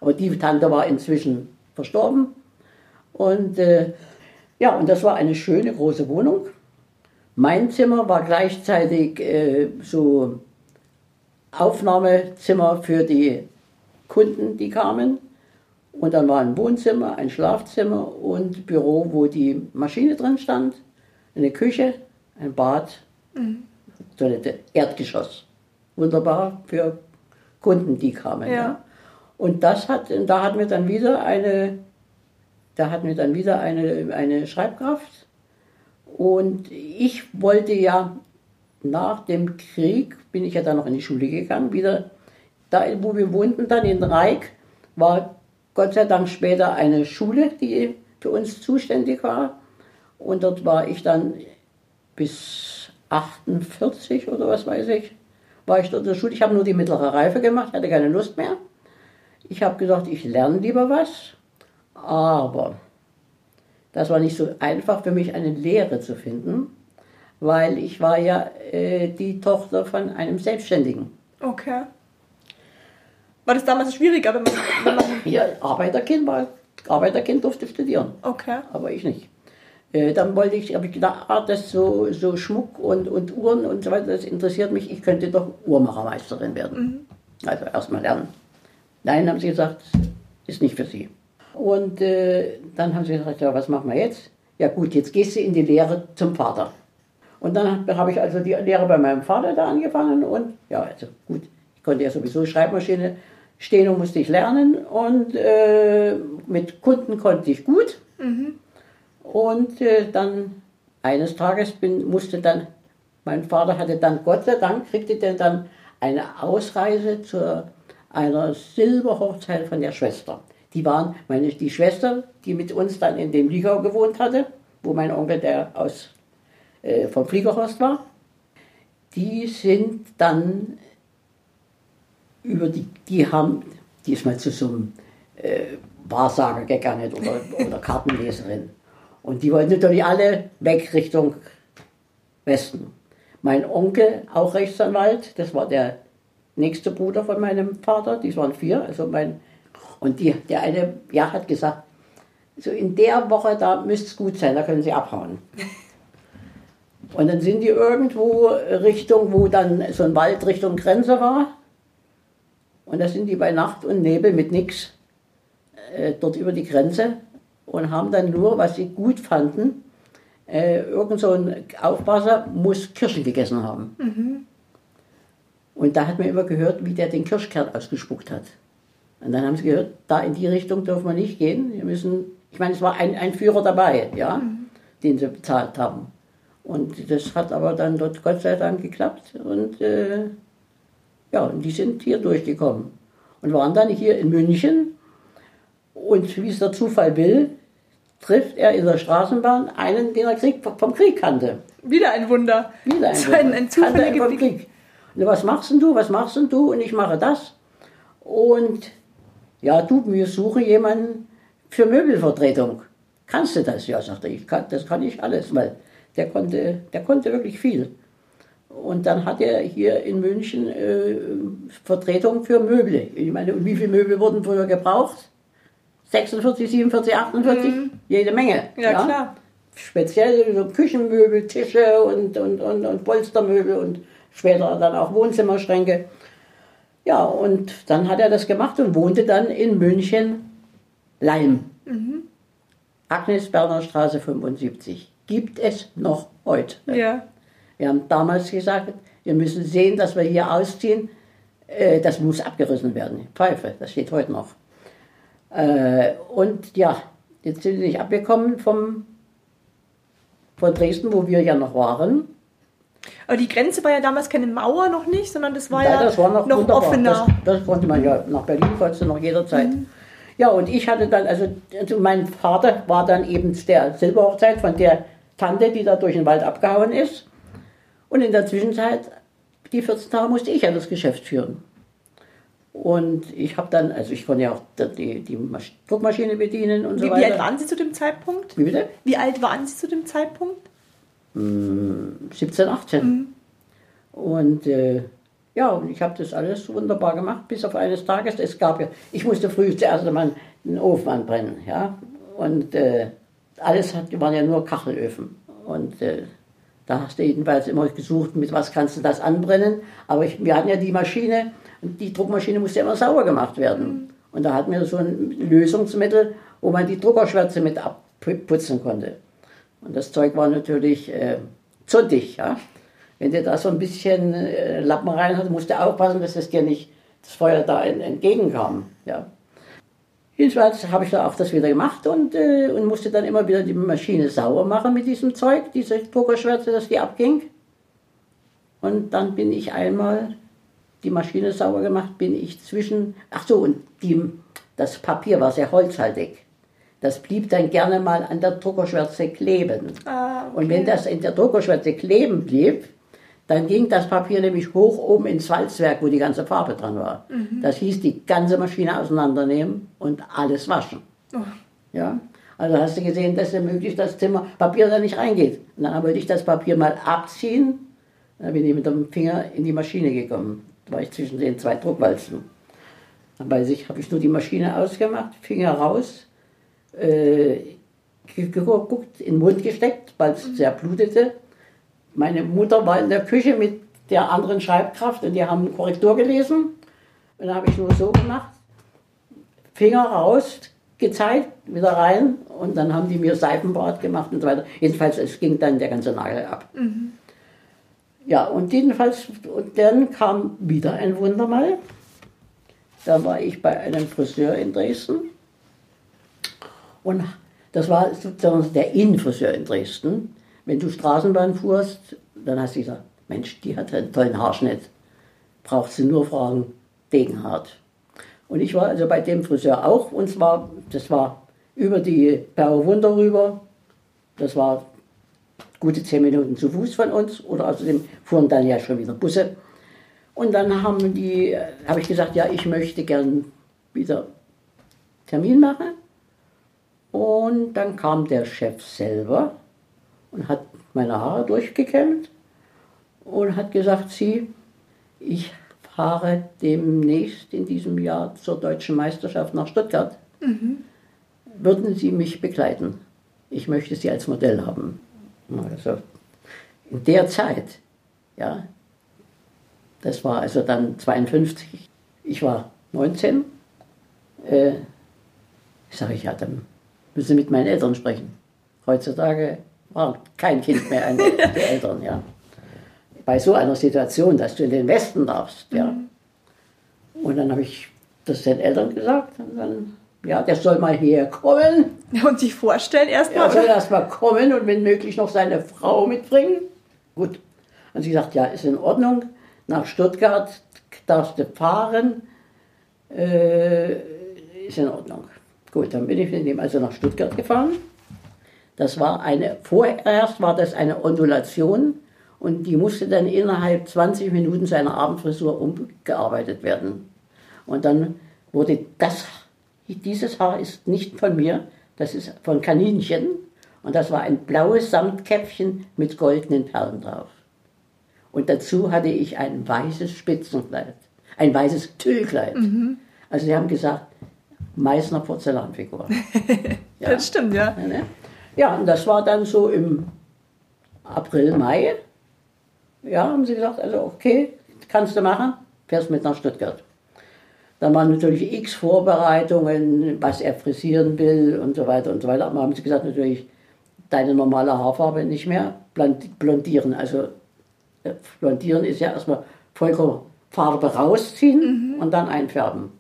aber die Tante war inzwischen verstorben. Und äh, ja, und das war eine schöne große Wohnung. Mein Zimmer war gleichzeitig äh, so Aufnahmezimmer für die Kunden, die kamen. Und dann war ein Wohnzimmer, ein Schlafzimmer und Büro, wo die Maschine drin stand, eine Küche, ein Bad, Toilette, Erdgeschoss. Wunderbar für Kunden, die kamen. Ja. Ja. Und das hat, da hatten wir dann wieder eine, da hatten wir dann wieder eine, eine Schreibkraft. Und ich wollte ja nach dem Krieg, bin ich ja dann noch in die Schule gegangen, wieder da, wo wir wohnten, dann in Reik, war Gott sei Dank später eine Schule, die für uns zuständig war. Und dort war ich dann bis 48 oder was weiß ich, war ich dort in der Schule. Ich habe nur die mittlere Reife gemacht, hatte keine Lust mehr. Ich habe gesagt, ich lerne lieber was, aber das war nicht so einfach für mich, eine Lehre zu finden, weil ich war ja äh, die Tochter von einem Selbstständigen. Okay. War das damals schwieriger, wenn man, wenn Ja, Arbeiterkind war, Arbeiterkind durfte studieren, okay. aber ich nicht. Äh, dann wollte ich, habe ich gedacht, ah, das so, so Schmuck und, und Uhren und so weiter, das interessiert mich, ich könnte doch Uhrmachermeisterin werden. Also erstmal lernen. Nein, haben sie gesagt, ist nicht für sie. Und äh, dann haben sie gesagt, ja, was machen wir jetzt? Ja gut, jetzt gehst du in die Lehre zum Vater. Und dann habe ich also die Lehre bei meinem Vater da angefangen und ja, also gut, ich konnte ja sowieso Schreibmaschine stehen und musste ich lernen und äh, mit Kunden konnte ich gut. Und äh, dann eines Tages bin, musste dann, mein Vater hatte dann, Gott sei Dank, kriegte der dann eine Ausreise zu einer Silberhochzeit von der Schwester. Die waren, meine, die Schwester, die mit uns dann in dem Liegau gewohnt hatte, wo mein Onkel, der aus, äh, vom Fliegerhorst war, die sind dann über die, die haben, die ist mal zu so einem äh, Wahrsager gegangen oder, oder Kartenleserin. Und die wollten natürlich alle weg Richtung Westen. Mein Onkel, auch Rechtsanwalt, das war der nächste Bruder von meinem Vater, die waren vier, also mein, und die, der eine, ja, hat gesagt, so in der Woche, da müsste es gut sein, da können sie abhauen. Und dann sind die irgendwo Richtung, wo dann so ein Wald Richtung Grenze war. Und da sind die bei Nacht und Nebel mit nix äh, dort über die Grenze und haben dann nur, was sie gut fanden, äh, irgend so ein Aufpasser muss Kirschen gegessen haben. Und da hat man immer gehört, wie der den Kirschkern ausgespuckt hat. Und dann haben sie gehört, da in die Richtung dürfen wir nicht gehen. Wir müssen, ich meine, es war ein, ein Führer dabei, ja, den sie bezahlt haben. Und das hat aber dann dort Gott sei Dank geklappt. Und äh, ja, und die sind hier durchgekommen. Und waren dann hier in München. Und wie es der Zufall will, trifft er in der Straßenbahn einen, den er Krieg, vom Krieg kannte. Wieder ein Wunder. Wieder ein, ein, Wunder. ein Kannte er vom Krieg. Und was machst denn du, was machst denn du? Und ich mache das. Und ja, du, wir suchen jemanden, für Möbelvertretung. Kannst du das? Ja, sagte ich, kann, das kann ich alles, weil der konnte, der konnte wirklich viel. Und dann hat er hier in München äh, Vertretung für Möbel. Ich meine, und wie viele Möbel wurden früher gebraucht? 46, 47, 48? Jede Menge. Ja, klar. Speziell so Küchenmöbel, Tische und, und, und, und Polstermöbel und später dann auch Wohnzimmerschränke. Ja, und dann hat er das gemacht und wohnte dann in München Leim. Agnes Berner Straße 75. Gibt es noch heute. Ja. Wir haben damals gesagt, wir müssen sehen, dass wir hier ausziehen. Äh, das muss abgerissen werden. Pfeife, das steht heute noch. Äh, und ja, jetzt sind sie nicht abgekommen vom, von Dresden, wo wir ja noch waren. Aber die Grenze war ja damals keine Mauer noch nicht, sondern das war Ja, ja, das war noch, noch offener. Das, das konnte man ja, nach Berlin konntest noch jederzeit. Ja, und ich hatte dann, also, also mein Vater war dann eben der Silberhochzeit von der Tante, die da durch den Wald abgehauen ist. Und in der Zwischenzeit, die 14 Tage, musste ich ja das Geschäft führen. Und ich habe dann, also ich konnte ja auch die, die Masch- Druckmaschine bedienen und so Wie, wie weiter. alt waren Sie zu dem Zeitpunkt? Wie bitte? Wie alt waren Sie zu dem Zeitpunkt? 17, 18. Und äh, ja, und ich habe das alles wunderbar gemacht, bis auf eines Tages. Es gab ja, ich musste früh zuerst einmal einen Ofen anbrennen, ja. Und äh, alles hat, waren ja nur Kachelöfen. Und äh, da hast du jedenfalls immer gesucht, mit was kannst du das anbrennen. Aber ich, wir hatten ja die Maschine, und die Druckmaschine musste immer sauber gemacht werden. Und da hatten wir so ein Lösungsmittel, wo man die Druckerschwärze mit abputzen konnte. Und das Zeug war natürlich äh, zuntig, ja. Wenn du da so ein bisschen äh, Lappen rein hast, musst du aufpassen, dass es dir nicht das Feuer da en- entgegenkam, ja. Jedenfalls habe ich da auch das wieder gemacht und, äh, und musste dann immer wieder die Maschine sauer machen mit diesem Zeug, diese Druckerschwärze, dass die abging. Und dann bin ich einmal die Maschine sauber gemacht, bin ich zwischen, ach so, und die, das Papier war sehr holzhaltig. Das blieb dann gerne mal an der Druckerschwärze kleben. Ah, Und wenn das in der Druckerschwärze kleben blieb, dann ging das Papier nämlich hoch oben ins Walzwerk, wo die ganze Farbe dran war. Das hieß, die ganze Maschine auseinandernehmen und alles waschen. Ja? Also hast du gesehen, dass ja möglichst das Zimmer Papier da nicht reingeht. Und dann wollte ich das Papier mal abziehen. Dann bin ich mit dem Finger in die Maschine gekommen. Da war ich zwischen den zwei Druckwalzen. Dann weiß ich, habe ich nur die Maschine ausgemacht, Finger raus, äh, ge- geguckt, in den Mund gesteckt, weil es sehr blutete. Meine Mutter war in der Küche mit der anderen Schreibkraft und die haben Korrektur gelesen. Und dann habe ich nur so gemacht, Finger raus, gezeigt, wieder rein und dann haben die mir Seifenbad gemacht und so weiter. Jedenfalls, es ging dann der ganze Nagel ab. Ja, und jedenfalls, und dann kam wieder ein Wunder mal. Da war ich bei einem Friseur in Dresden. Und das war sozusagen der Innenfriseur in Dresden. Wenn du Straßenbahn fuhrst, dann hast du gesagt, Mensch, die hat einen tollen Haarschnitt. Brauchst du nur fragen, Degenhardt. Und ich war also bei dem Friseur auch. Und zwar, das war über die Berge Wunder rüber. Das war gute zehn Minuten zu Fuß von uns. Oder außerdem fuhren dann ja schon wieder Busse. Und dann haben die, habe ich gesagt, ja, ich möchte gern wieder Termin machen. Und dann kam der Chef selber und hat meine Haare durchgekämmt und hat gesagt, Sie, ich fahre demnächst in diesem Jahr zur deutschen Meisterschaft nach Stuttgart. Würden Sie mich begleiten? Ich möchte Sie als Modell haben. Also in der Zeit, ja, das war also dann 52, ich war 19, äh, sage ich, ja, dann müssen Sie mit meinen Eltern sprechen. Heutzutage war kein Kind mehr ein die Eltern, ja. Bei so einer Situation, dass du in den Westen darfst, ja. Und dann habe ich das den Eltern gesagt und dann, ja, der soll mal herkommen. Und sich vorstellen Er erstmal. soll oder? erst mal kommen und wenn möglich noch seine Frau mitbringen. Gut. Und sie sagt, ja, ist in Ordnung. Nach Stuttgart darfst du fahren. Äh, ist in Ordnung. Gut, dann bin ich mit ihm also nach Stuttgart gefahren. Das war eine, vorerst war das eine Ondulation und die musste dann innerhalb 20 Minuten seiner Abendfrisur umgearbeitet werden. Und dann wurde das dieses Haar ist nicht von mir, das ist von Kaninchen. Und das war ein blaues Samtkäppchen mit goldenen Perlen drauf. Und dazu hatte ich ein weißes Spitzenkleid, ein weißes Tüllkleid. Also sie haben gesagt, Meißner Porzellanfigur. Ja. Das stimmt, ja. Ja, ne? Ja, und das war dann so im April, Mai. Ja, haben sie gesagt, also okay, kannst du machen, fährst mit nach Stuttgart. Dann waren natürlich x Vorbereitungen, was er frisieren will und so weiter und so weiter. Aber haben sie gesagt, natürlich deine normale Haarfarbe nicht mehr, blond- blondieren. Also äh, blondieren ist ja erstmal vollkommen Farbe rausziehen und dann einfärben.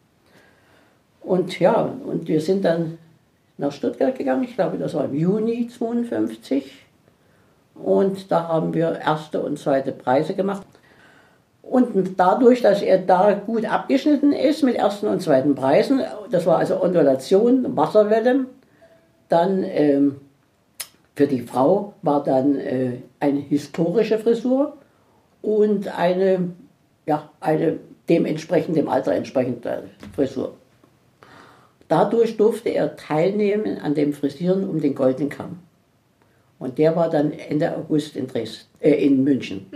Und ja, und wir sind dann nach Stuttgart gegangen, ich glaube, das war im Juni 52. Und da haben wir erste und zweite Preise gemacht. Und dadurch, dass er da gut abgeschnitten ist mit ersten und zweiten Preisen, das war also Ondulation, Wasserwelle, dann ähm, für die Frau war dann äh, eine historische Frisur und eine, ja, eine dementsprechend dem Alter entsprechende Frisur. Dadurch durfte er teilnehmen an dem Frisieren um den Goldenen Kamm. Und der war dann Ende August in, Dresden, äh, in München.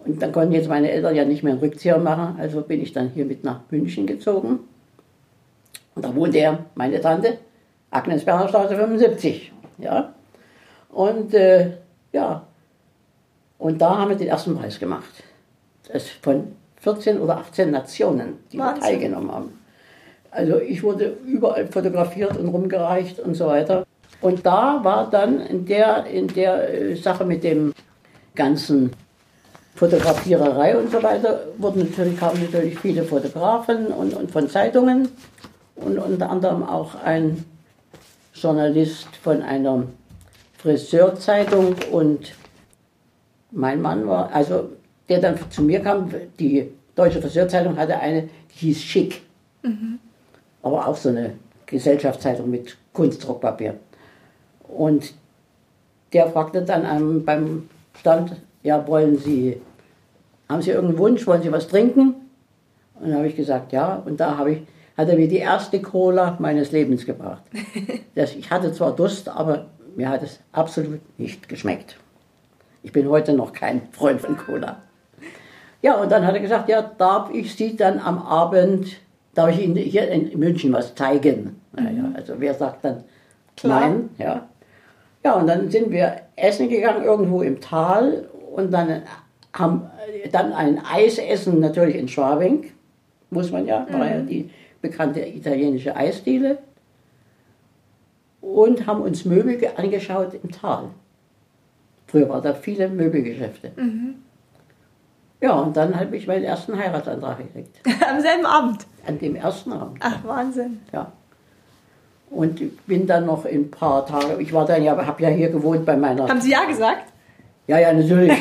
Und dann konnten jetzt meine Eltern ja nicht mehr einen Rückzieher machen, also bin ich dann hier mit nach München gezogen. Und da wohnte er, meine Tante, Agnesberger Straße 75. Ja. Und äh, ja, und da haben wir den ersten Preis gemacht. Das von 14 oder 18 Nationen, die Wahnsinn. teilgenommen haben. Also ich wurde überall fotografiert und rumgereicht und so weiter. Und da war dann in der, in der äh, Sache mit dem ganzen Fotografiererei und so weiter, wurden natürlich, kamen natürlich viele Fotografen und, und von Zeitungen und unter anderem auch ein Journalist von einer Friseurzeitung und mein Mann war, also der dann zu mir kam, die Deutsche Friseurzeitung hatte eine, die hieß Schick. Aber auch so eine Gesellschaftszeitung mit Kunstdruckpapier. Und der fragte dann am, beim Stand, ja, wollen Sie, haben Sie irgendeinen Wunsch, wollen Sie was trinken? Und dann habe ich gesagt, ja. Und da habe ich, hat er mir die erste Cola meines Lebens gebracht. Das, ich hatte zwar Durst, aber mir hat es absolut nicht geschmeckt. Ich bin heute noch kein Freund von Cola. Ja, und dann hat er gesagt, ja, darf ich Sie dann am Abend, darf ich Ihnen hier in München was zeigen? Naja, also wer sagt dann Klar. nein? Ja. ja, und dann sind wir essen gegangen irgendwo im Tal und dann haben dann ein Eisessen natürlich in Schwabing, muss man ja, war ja die bekannte italienische Eisdiele. Und haben uns Möbel ge- angeschaut im Tal. Früher war da viele Möbelgeschäfte. Ja, und dann habe ich meinen ersten Heiratsantrag gekriegt. Am selben Abend. An dem ersten Abend. Ach, Wahnsinn. Ja. Und ich bin dann noch in ein paar Tage, ich war dann ja, habe ja hier gewohnt bei meiner. Haben Sie ja gesagt? Ja, ja, natürlich.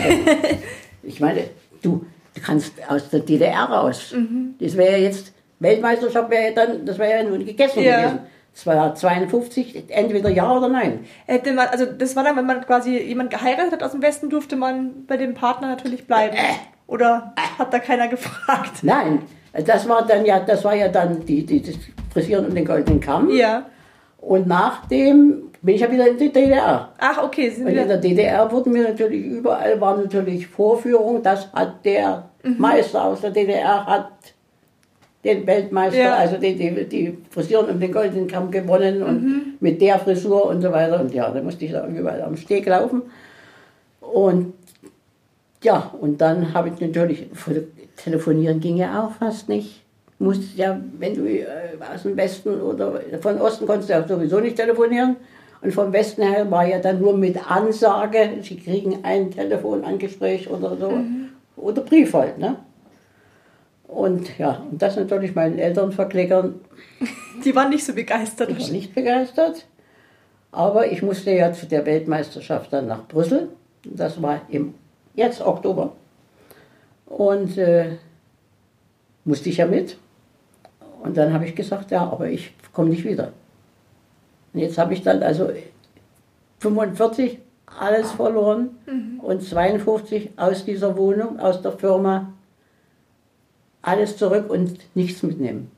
ich meine, du, du kannst aus der DDR raus. Mhm. Das wäre ja jetzt, Weltmeisterschaft wäre ja dann, das wäre ja nun gegessen Ja. gewesen. Es war 52, entweder ja oder nein. Hätte man, also das war dann, wenn man quasi jemand geheiratet hat aus dem Westen, durfte man bei dem Partner natürlich bleiben. Oder hat da keiner gefragt? Nein, das war dann ja, das war ja dann die, die, das Frisieren um den goldenen Kamm. Ja. Und nachdem bin ich ja wieder in die DDR. Ach, okay. Sind Und in der DDR wurden wir natürlich überall, waren natürlich Vorführungen, das hat der Mhm. Meister aus der DDR hat den Weltmeister, Ja. also die, die, die Frisuren um den goldenen Kamm gewonnen und Mhm. mit der Frisur und so weiter. Und ja, da musste ich da überall am Steg laufen. Und ja, und dann habe ich natürlich, telefonieren ging ja auch fast nicht. Musst ja, wenn du äh, aus dem Westen oder von Osten konntest du ja sowieso nicht telefonieren. Und vom Westen her war ja dann nur mit Ansage, sie kriegen ein Telefonangespräch oder so. Oder Brief halt, ne? Und ja, und das natürlich meinen Eltern verklickern, die waren nicht so begeistert. ich war nicht begeistert. Aber ich musste ja zu der Weltmeisterschaft dann nach Brüssel. Das war im jetzt Oktober. Und äh, musste ich ja mit. Und dann habe ich gesagt, ja, aber ich komme nicht wieder. Und jetzt habe ich dann also 45 alles verloren und 52 aus dieser Wohnung, aus der Firma, alles zurück und nichts mitnehmen.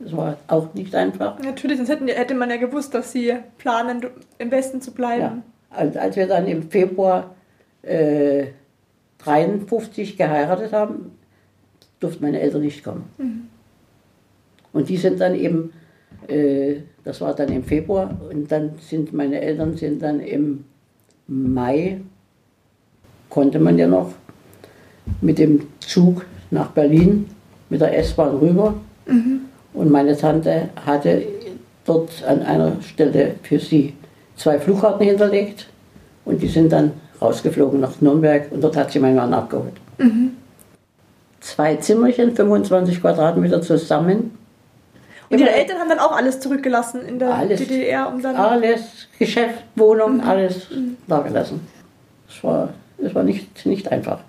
Das war auch nicht einfach. Natürlich, sonst hätten, hätte man ja gewusst, dass sie planen, im Westen zu bleiben. Ja. Als, als wir dann im Februar äh, 53 geheiratet haben, durften meine Eltern nicht kommen. Mhm. Und die sind dann eben, äh, das war dann im Februar, und dann sind meine Eltern sind dann im Mai, konnte man ja noch, mit dem Zug nach Berlin, mit der S-Bahn rüber. Und meine Tante hatte dort an einer Stelle für sie zwei Flugkarten hinterlegt. Und die sind dann rausgeflogen nach Nürnberg und dort hat sie meinen Mann abgeholt. Zwei Zimmerchen, 25 Quadratmeter zusammen. Und ihre Eltern haben dann auch alles zurückgelassen in der Alles. DDR, um dann. Alles, Geschäft, Wohnung, alles da gelassen. Es war, es war nicht, nicht einfach.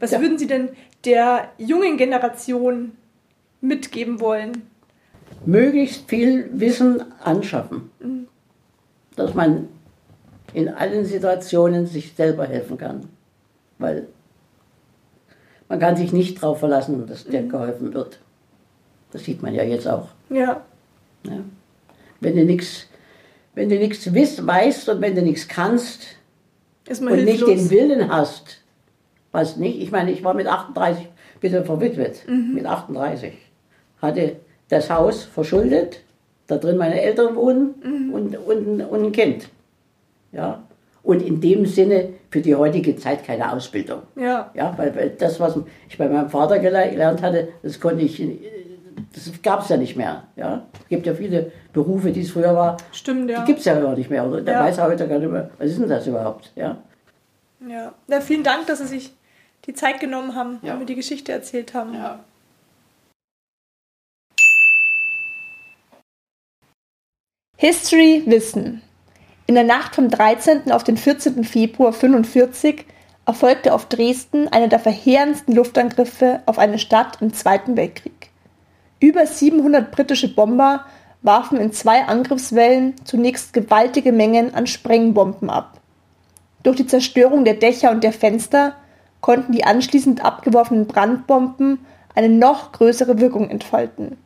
Was Ja. würden Sie denn der jungen Generation mitgeben wollen? Möglichst viel Wissen anschaffen, dass man in allen Situationen sich selber helfen kann. Weil man kann sich nicht darauf verlassen, dass dir geholfen wird. Das sieht man ja jetzt auch. Ja. Ja. Wenn du nichts wenn du nichts weißt und wenn du nichts kannst, und nicht hilflos. den Willen hast, was nicht, ich meine, ich war mit 38 bitte verwitwet, mit 38, hatte das Haus verschuldet, da drin meine Eltern wohnen und, und, und ein Kind. Ja? Und in dem Sinne für die heutige Zeit keine Ausbildung. Ja. Ja, weil, weil das, was ich bei meinem Vater gele- gelernt hatte, das konnte ich, das gab es ja nicht mehr. Ja? Es gibt ja viele Berufe, die es früher war, Stimmt, ja. die gibt es ja gar nicht mehr. Oder? Der Ja. weiß heute gar nicht mehr, was ist denn das überhaupt? Ja? ja. ja. Vielen Dank, dass Sie sich die Zeit genommen haben Ja. und mir die Geschichte erzählt haben. Ja. History Wissen. In der Nacht vom 13. auf den 14. Februar 45 erfolgte auf Dresden einer der verheerendsten Luftangriffe auf eine Stadt im Zweiten Weltkrieg. Über 700 britische Bomber warfen in zwei Angriffswellen zunächst gewaltige Mengen an Sprengbomben ab. Durch die Zerstörung der Dächer und der Fenster konnten die anschließend abgeworfenen Brandbomben eine noch größere Wirkung entfalten.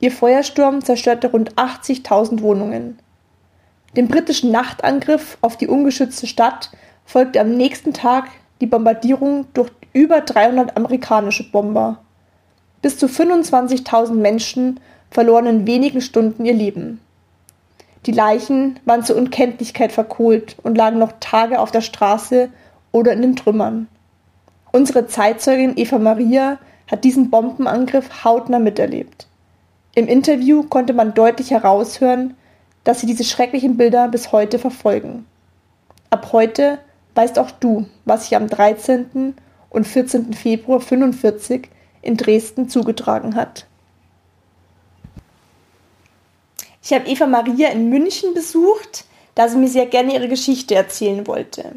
Ihr Feuersturm zerstörte rund 80.000 Wohnungen. Dem britischen Nachtangriff auf die ungeschützte Stadt folgte am nächsten Tag die Bombardierung durch über 300 amerikanische Bomber. Bis zu 25.000 Menschen verloren in wenigen Stunden ihr Leben. Die Leichen waren zur Unkenntlichkeit verkohlt und lagen noch Tage auf der Straße oder in den Trümmern. Unsere Zeitzeugin Eva Maria hat diesen Bombenangriff hautnah miterlebt. Im Interview konnte man deutlich heraushören, dass sie diese schrecklichen Bilder bis heute verfolgen. Ab heute weißt auch du, was sich am 13. und 14. Februar 45 in Dresden zugetragen hat. Ich habe Eva Maria in München besucht, da sie mir sehr gerne ihre Geschichte erzählen wollte.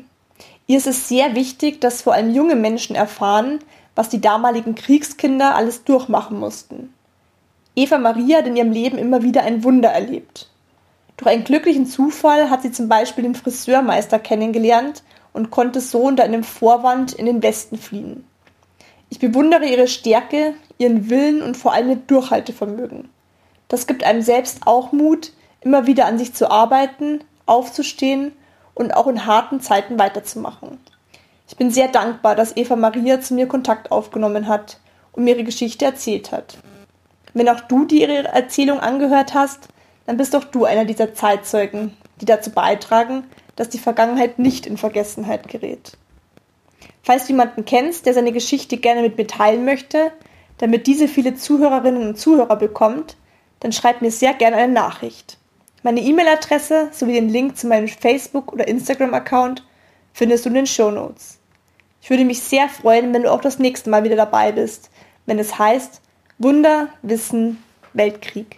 Ihr ist es sehr wichtig, dass vor allem junge Menschen erfahren, was die damaligen Kriegskinder alles durchmachen mussten. Eva Maria hat in ihrem Leben immer wieder ein Wunder erlebt. Durch einen glücklichen Zufall hat sie zum Beispiel den Friseurmeister kennengelernt und konnte so unter einem Vorwand in den Westen fliehen. Ich bewundere ihre Stärke, ihren Willen und vor allem ihr Durchhaltevermögen. Das gibt einem selbst auch Mut, immer wieder an sich zu arbeiten, aufzustehen und auch in harten Zeiten weiterzumachen. Ich bin sehr dankbar, dass Eva Maria zu mir Kontakt aufgenommen hat und mir ihre Geschichte erzählt hat. Wenn auch du dir ihre Erzählung angehört hast, dann bist doch du einer dieser Zeitzeugen, die dazu beitragen, dass die Vergangenheit nicht in Vergessenheit gerät. Falls du jemanden kennst, der seine Geschichte gerne mit mir teilen möchte, damit diese viele Zuhörerinnen und Zuhörer bekommt, dann schreib mir sehr gerne eine Nachricht. Meine E-Mail-Adresse sowie den Link zu meinem Facebook- oder Instagram-Account findest du in den Show Notes. Ich würde mich sehr freuen, wenn du auch das nächste Mal wieder dabei bist, wenn es heißt Wunder, Wissen, Weltkrieg.